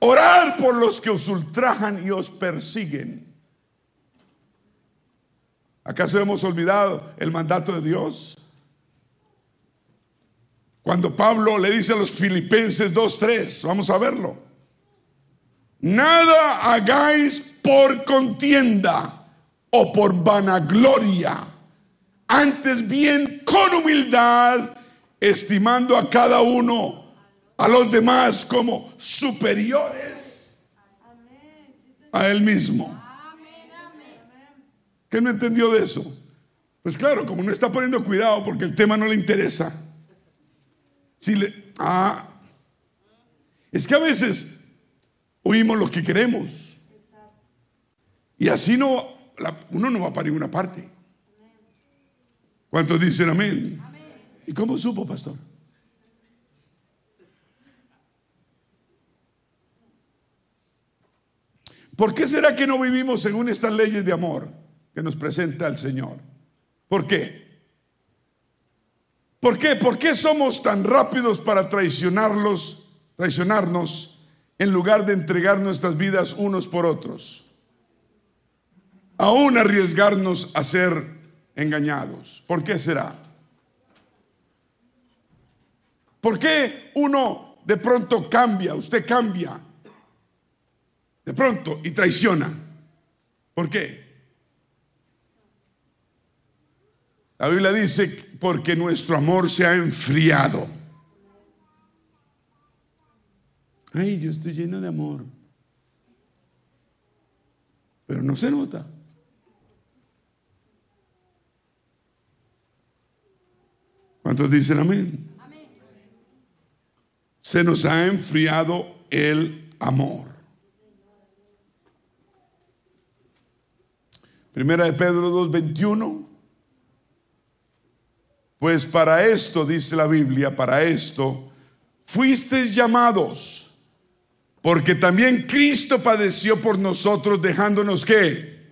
Orar por los que os ultrajan y os persiguen. ¿Acaso hemos olvidado el mandato de Dios? Cuando Pablo le dice a los filipenses 2.3, vamos a verlo. Nada hagáis por contienda o por vanagloria, antes bien con humildad, estimando a cada uno a los demás como superiores a él mismo. ¿Qué no entendió de eso? Pues claro, como no está poniendo cuidado porque el tema no le interesa. Si le, ah, es que a veces oímos lo que queremos. Y así no, uno no va para ninguna parte. ¿Cuántos dicen amén? ¿Y cómo supo, pastor? ¿Por qué será que no vivimos según estas leyes de amor que nos presenta el Señor? ¿Por qué? ¿Por qué? ¿Por qué somos tan rápidos para traicionarlos, traicionarnos en lugar de entregar nuestras vidas unos por otros? Aún arriesgarnos a ser engañados. ¿Por qué será? ¿Por qué uno de pronto cambia, usted cambia de pronto y traiciona. ¿Por qué? La Biblia dice, porque nuestro amor se ha enfriado. Ay, yo estoy lleno de amor. Pero no se nota. ¿Cuántos dicen amén? amén? Se nos ha enfriado el amor. Primera de Pedro 2:21. Pues para esto, dice la Biblia, para esto fuisteis llamados, porque también Cristo padeció por nosotros, dejándonos qué?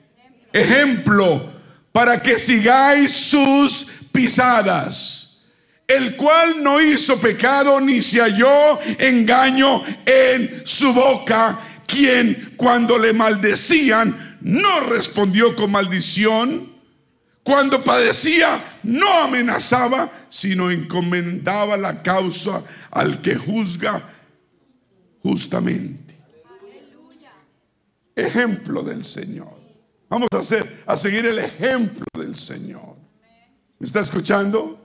Ejemplo, para que sigáis sus pisadas, el cual no hizo pecado ni se halló engaño en su boca, quien cuando le maldecían no respondió con maldición, cuando padecía no amenazaba, sino encomendaba la causa al que juzga justamente. Ejemplo del Señor. Vamos a hacer a seguir el ejemplo del Señor. ¿Me está escuchando?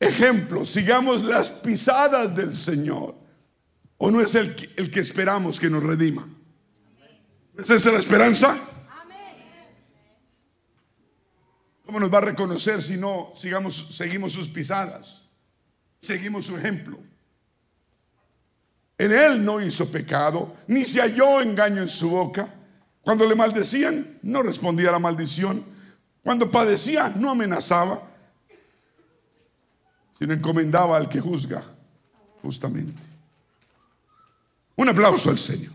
Ejemplo, sigamos las pisadas del Señor. ¿O no es el, el que esperamos que nos redima? ¿Es esa la esperanza? ¿Cómo nos va a reconocer si no sigamos, seguimos sus pisadas? Seguimos su ejemplo. En él no hizo pecado, ni se halló engaño en su boca. Cuando le maldecían, no respondía a la maldición. Cuando padecía, no amenazaba, sino encomendaba al que juzga justamente. Un aplauso al Señor.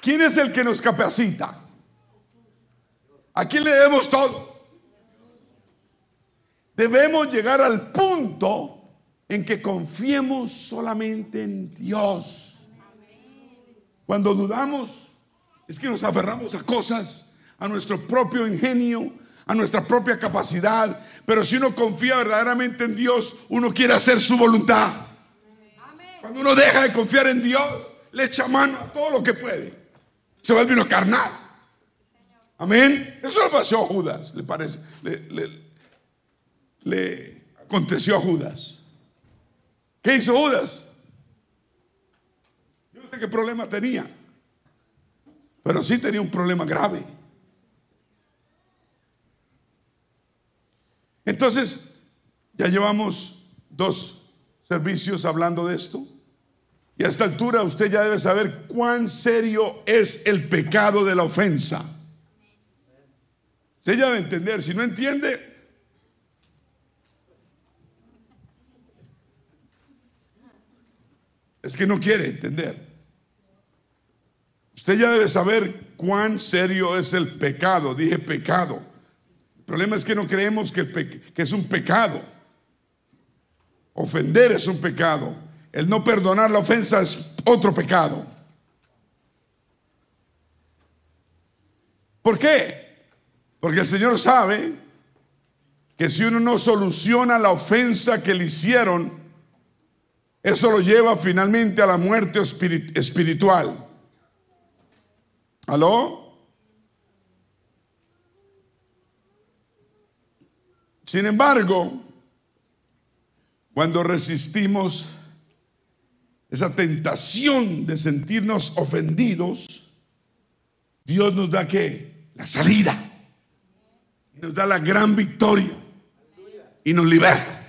¿Quién es el que nos capacita? ¿A quién le debemos todo? Debemos llegar al punto en que confiemos solamente en Dios. Cuando dudamos, es que nos aferramos a cosas, a nuestro propio ingenio, a nuestra propia capacidad. Pero si uno confía verdaderamente en Dios, uno quiere hacer su voluntad. Cuando uno deja de confiar en Dios, le echa mano a todo lo que puede se vuelve uno carnal. Amén. Eso le pasó a Judas, le parece. Aconteció a Judas. ¿Qué hizo Judas? Yo no sé qué problema tenía, pero sí tenía un problema grave. Entonces, ya llevamos dos servicios hablando de esto. Y a esta altura usted ya debe saber cuán serio es el pecado de la ofensa. Usted ya debe entender, si no entiende, es que no quiere entender. Usted ya debe saber cuán serio es el pecado. Dije pecado. El problema es que no creemos que, que es un pecado. Ofender es un pecado. El no perdonar la ofensa es otro pecado. ¿Por qué? Porque el Señor sabe que si uno no soluciona la ofensa que le hicieron, eso lo lleva finalmente a la muerte espiritual. ¿Aló? Sin embargo, cuando resistimos esa tentación de sentirnos ofendidos, Dios nos da que la salida, nos da la gran victoria y nos libera.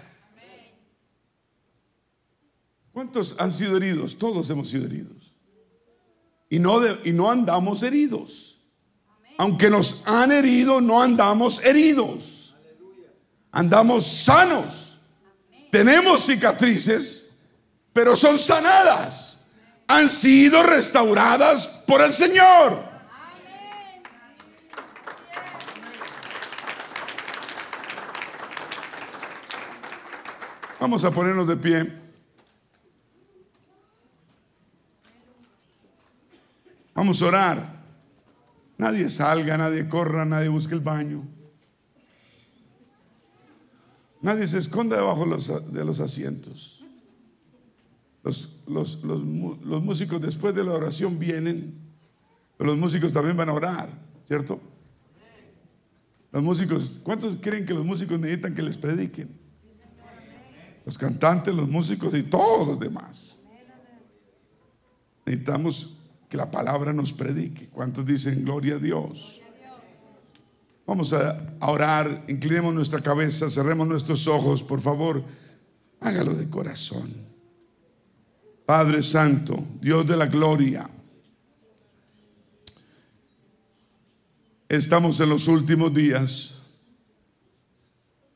¿Cuántos han sido heridos? Todos hemos sido heridos. Y no, y no andamos heridos. Aunque nos han herido, no andamos heridos. Andamos sanos. Tenemos cicatrices pero son sanadas, han sido restauradas por el Señor. Vamos a ponernos de pie. Vamos a orar. Nadie salga, nadie corra, nadie busque el baño. Nadie se esconda debajo de los asientos. Los, los, músicos después de la oración vienen, pero los músicos también van a orar, ¿cierto? Los músicos, ¿cuántos creen que los músicos necesitan que les prediquen? Los cantantes, los músicos y todos los demás. Necesitamos que la palabra nos predique. ¿Cuántos dicen gloria a Dios? Vamos a, orar, inclinemos nuestra cabeza, cerremos nuestros ojos, por favor, hágalo de corazón. Padre Santo, Dios de la gloria. Estamos en los últimos días.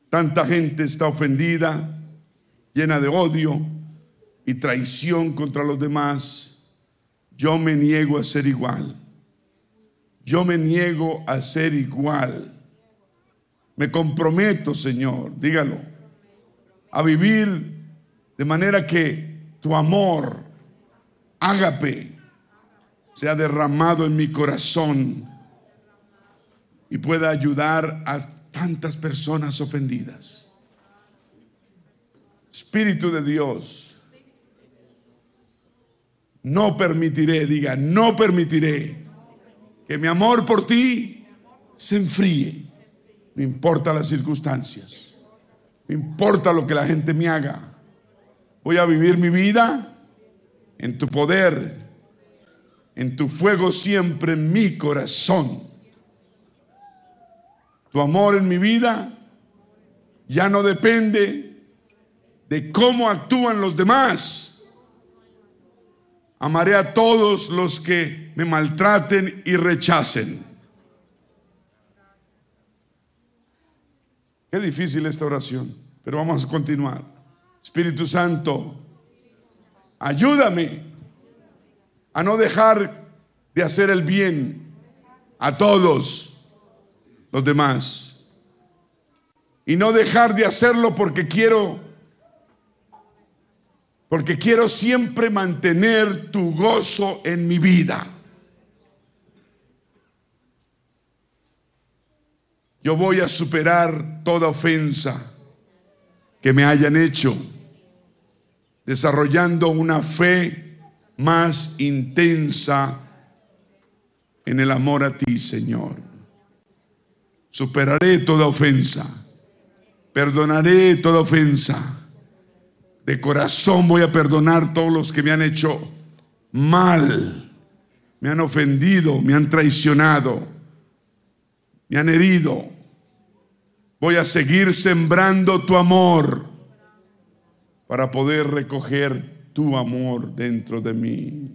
Tanta gente está ofendida, llena de odio y traición contra los demás. Yo me niego a ser igual. Yo me niego a ser igual. Me comprometo, Señor, dígalo, a vivir de manera que tu amor, ágape, sea derramado en mi corazón y pueda ayudar a tantas personas ofendidas. Espíritu de Dios, no permitiré, diga, no permitiré que mi amor por ti se enfríe. No importa las circunstancias, no importa lo que la gente me haga. Voy a vivir mi vida en tu poder, en tu fuego siempre en mi corazón tu amor en mi vida ya no depende de cómo actúan los demás. Amaré a todos los que me maltraten y rechacen. Qué difícil esta oración, pero vamos a continuar. Espíritu Santo, ayúdame a no dejar de hacer el bien a todos los demás. Y no dejar de hacerlo porque quiero, porque quiero siempre mantener tu gozo en mi vida. Yo voy a superar toda ofensa que me hayan hecho, desarrollando una fe más intensa en el amor a ti, Señor. Superaré toda ofensa. Perdonaré toda ofensa. De corazón voy a perdonar todos los que me han hecho mal. Me han ofendido, me han traicionado, me han herido. Voy a seguir sembrando tu amor para poder recoger tu amor dentro de mí.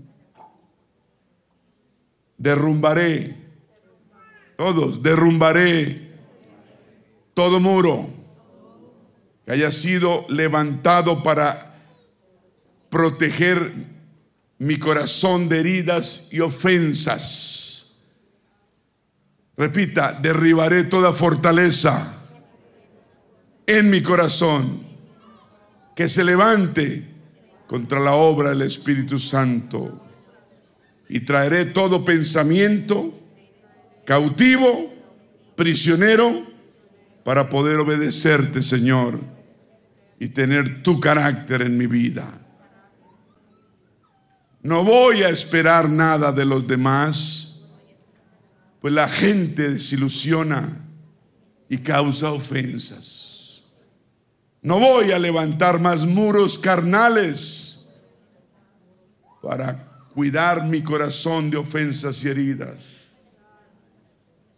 Derrumbaré todos, derrumbaré todo muro que haya sido levantado para proteger mi corazón de heridas y ofensas. Repita, derribaré toda fortaleza en mi corazón que se levante contra la obra del Espíritu Santo. Y traeré todo pensamiento cautivo, prisionero, para poder obedecerte, Señor, y tener tu carácter en mi vida. No voy a esperar nada de los demás, pues la gente desilusiona y causa ofensas. No voy a levantar más muros carnales para cuidar mi corazón de ofensas y heridas.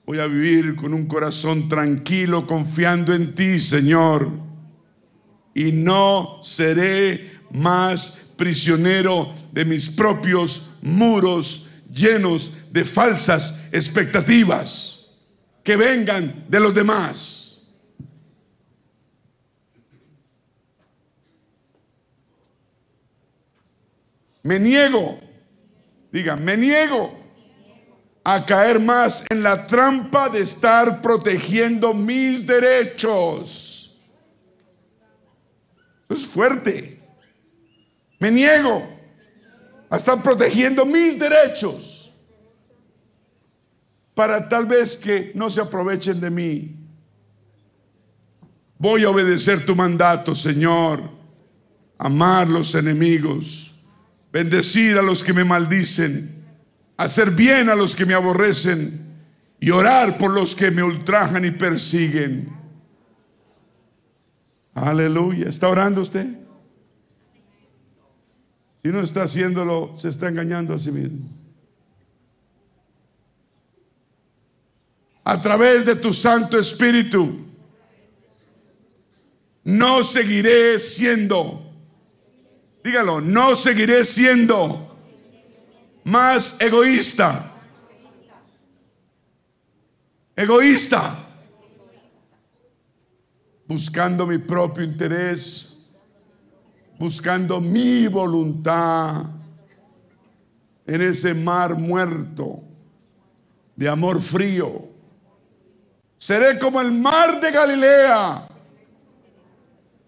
Voy a vivir con un corazón tranquilo, confiando en ti, Señor. Y no seré más prisionero de mis propios muros llenos de falsas expectativas que vengan de los demás. Me niego, diga, me niego a caer más en la trampa de estar protegiendo mis derechos. Es fuerte. Me niego a estar protegiendo mis derechos para tal vez que no se aprovechen de mí. Voy a obedecer tu mandato, Señor. Amar los enemigos, bendecir a los que me maldicen hacer bien a los que me aborrecen y orar por los que me ultrajan y persiguen. Aleluya. ¿Está orando usted? Si no está haciéndolo, se está engañando a sí mismo. A través de tu Santo Espíritu, no seguiré siendo Dígalo, no seguiré siendo más egoísta. Egoísta. Buscando mi propio interés. Buscando mi voluntad. En ese mar muerto de amor frío. Seré como el mar de Galilea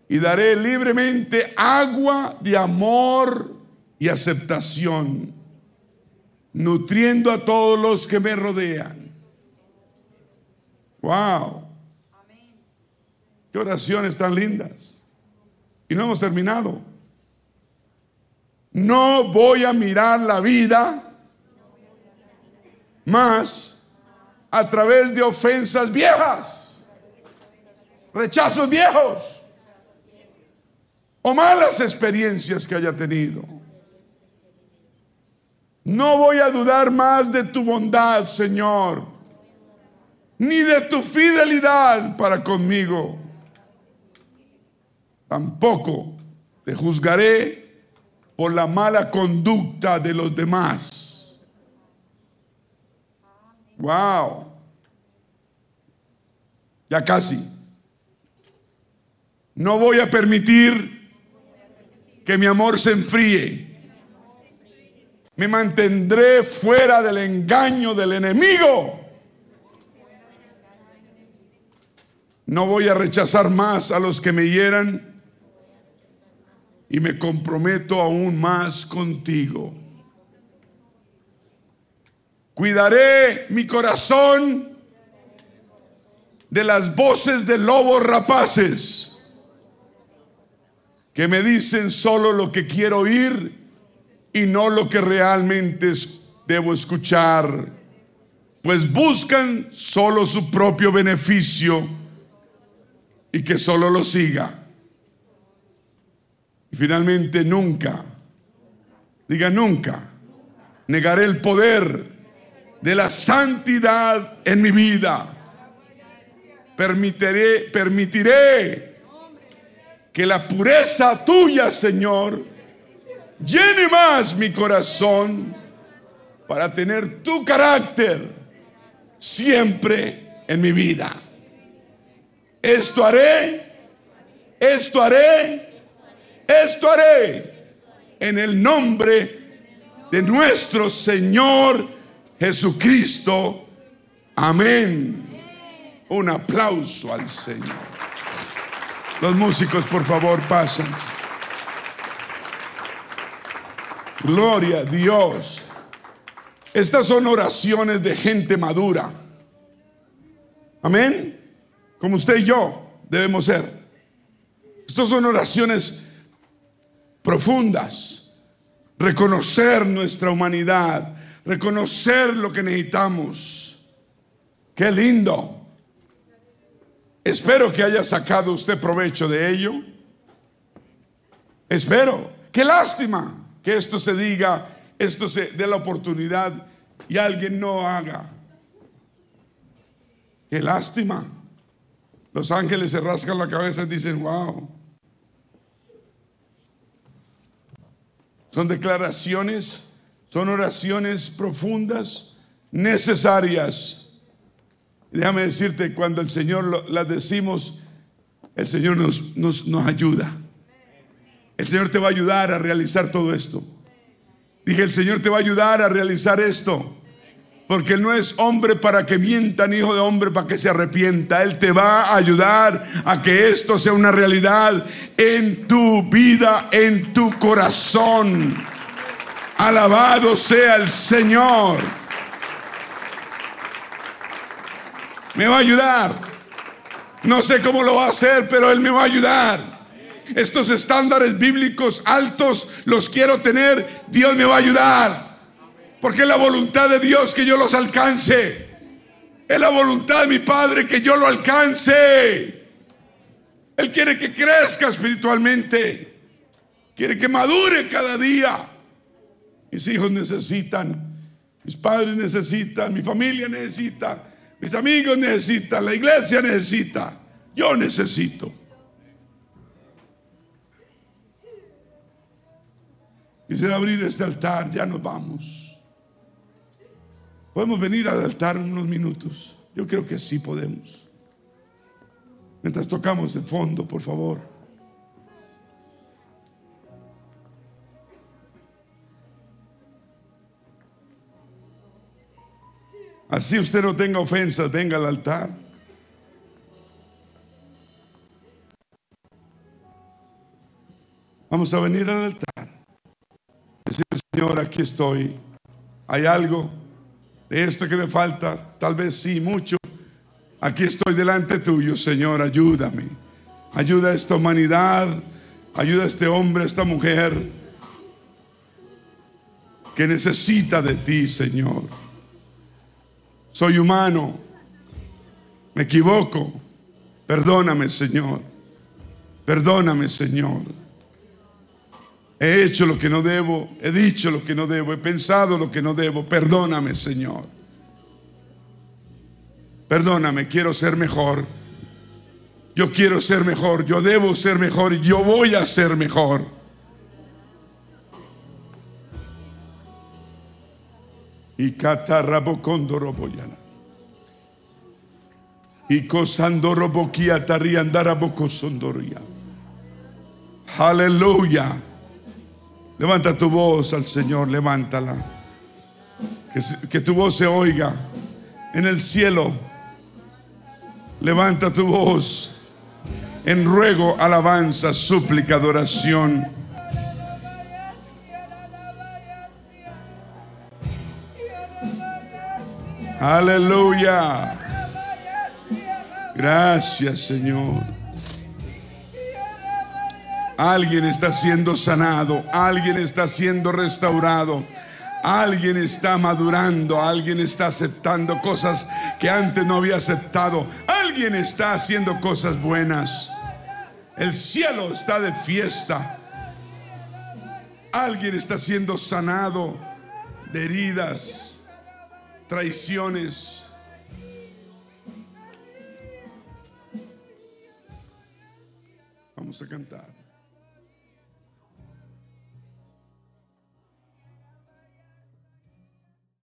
y daré libremente agua de amor y aceptación, nutriendo a todos los que me rodean. Wow. Oraciones tan lindas. Y no hemos terminado. No voy a mirar la vida más a través de ofensas viejas, rechazos viejos o malas experiencias que haya tenido. No voy a dudar más de tu bondad, Señor, ni de tu fidelidad para conmigo. Tampoco te juzgaré por la mala conducta de los demás. Wow. Ya casi. No voy a permitir que mi amor se enfríe. Me mantendré fuera del engaño del enemigo. No voy a rechazar más a los que me hieran y me comprometo aún más contigo. Cuidaré mi corazón de las voces de lobos rapaces que me dicen solo lo que quiero oír y no lo que realmente debo escuchar, pues buscan solo su propio beneficio y que solo lo siga. Finalmente nunca, diga nunca, negaré el poder de la santidad en mi vida. Permitiré, permitiré que la pureza tuya, Señor, llene más mi corazón para tener tu carácter siempre en mi vida. Esto haré, esto haré, esto haré en el nombre de nuestro Señor Jesucristo. Amén. Un aplauso al Señor. Los músicos, por favor, pasan. Gloria a Dios. Estas son oraciones de gente madura. Amén. Como usted y yo debemos ser. Estas son oraciones profundas. Reconocer nuestra humanidad. Reconocer lo que necesitamos. Qué lindo. Espero que haya sacado usted provecho de ello. Espero. Qué lástima que esto se diga, esto se dé la oportunidad y alguien no haga. Qué lástima. Los ángeles se rascan la cabeza y dicen, wow. Son declaraciones, son oraciones profundas, necesarias déjame decirte, cuando el Señor las decimos, el Señor nos, nos, nos ayuda. El Señor te va a ayudar a realizar todo esto. Dije, el Señor te va a ayudar a realizar esto. Porque Él no es hombre para que mienta, ni hijo de hombre para que se arrepienta. Él te va a ayudar a que esto sea una realidad en tu vida, en tu corazón. Alabado sea el Señor. me va a ayudar. No sé cómo lo va a hacer, pero Él me va a ayudar. Estos estándares bíblicos altos los quiero tener. Dios me va a ayudar. Porque es la voluntad de Dios que yo los alcance. Es la voluntad de mi Padre que yo lo alcance. Él quiere que crezca espiritualmente. Quiere que madure cada día. Mis hijos necesitan. Mis padres necesitan. Mi familia necesita. Mis amigos necesitan, la iglesia necesita, yo necesito. Quisiera abrir este altar, ya nos vamos. ¿Podemos venir al altar unos minutos? Yo creo que sí podemos. Mientras tocamos de fondo, por favor. Así usted no tenga ofensas, venga al altar. Vamos a venir al altar. Decir, Señor, aquí estoy. ¿Hay algo de esto que me falta? Tal vez sí, mucho. Aquí estoy delante tuyo, Señor, ayúdame. Ayuda a esta humanidad, ayuda a este hombre, a esta mujer que necesita de ti, Señor. Soy humano, me equivoco. Perdóname, Señor. Perdóname, Señor. He hecho lo que no debo, he dicho lo que no debo, he pensado lo que no debo. Perdóname, Señor. Perdóname, quiero ser mejor. Yo quiero ser mejor, yo debo ser mejor y yo voy a ser mejor. Y catarrabocondoroboyana. Y cosandoroboquia tariandarabocosondoria. Aleluya. Levanta tu voz al Señor, levántala. Que, que tu voz se oiga en el cielo. Levanta tu voz en ruego, alabanza, súplica, adoración. Aleluya. Gracias, Señor. Alguien está siendo sanado, alguien está siendo restaurado. Alguien está madurando, alguien está aceptando cosas que antes no había aceptado. Alguien está haciendo cosas buenas. El cielo está de fiesta. Alguien está siendo sanado de heridas, traiciones. Vamos a cantar.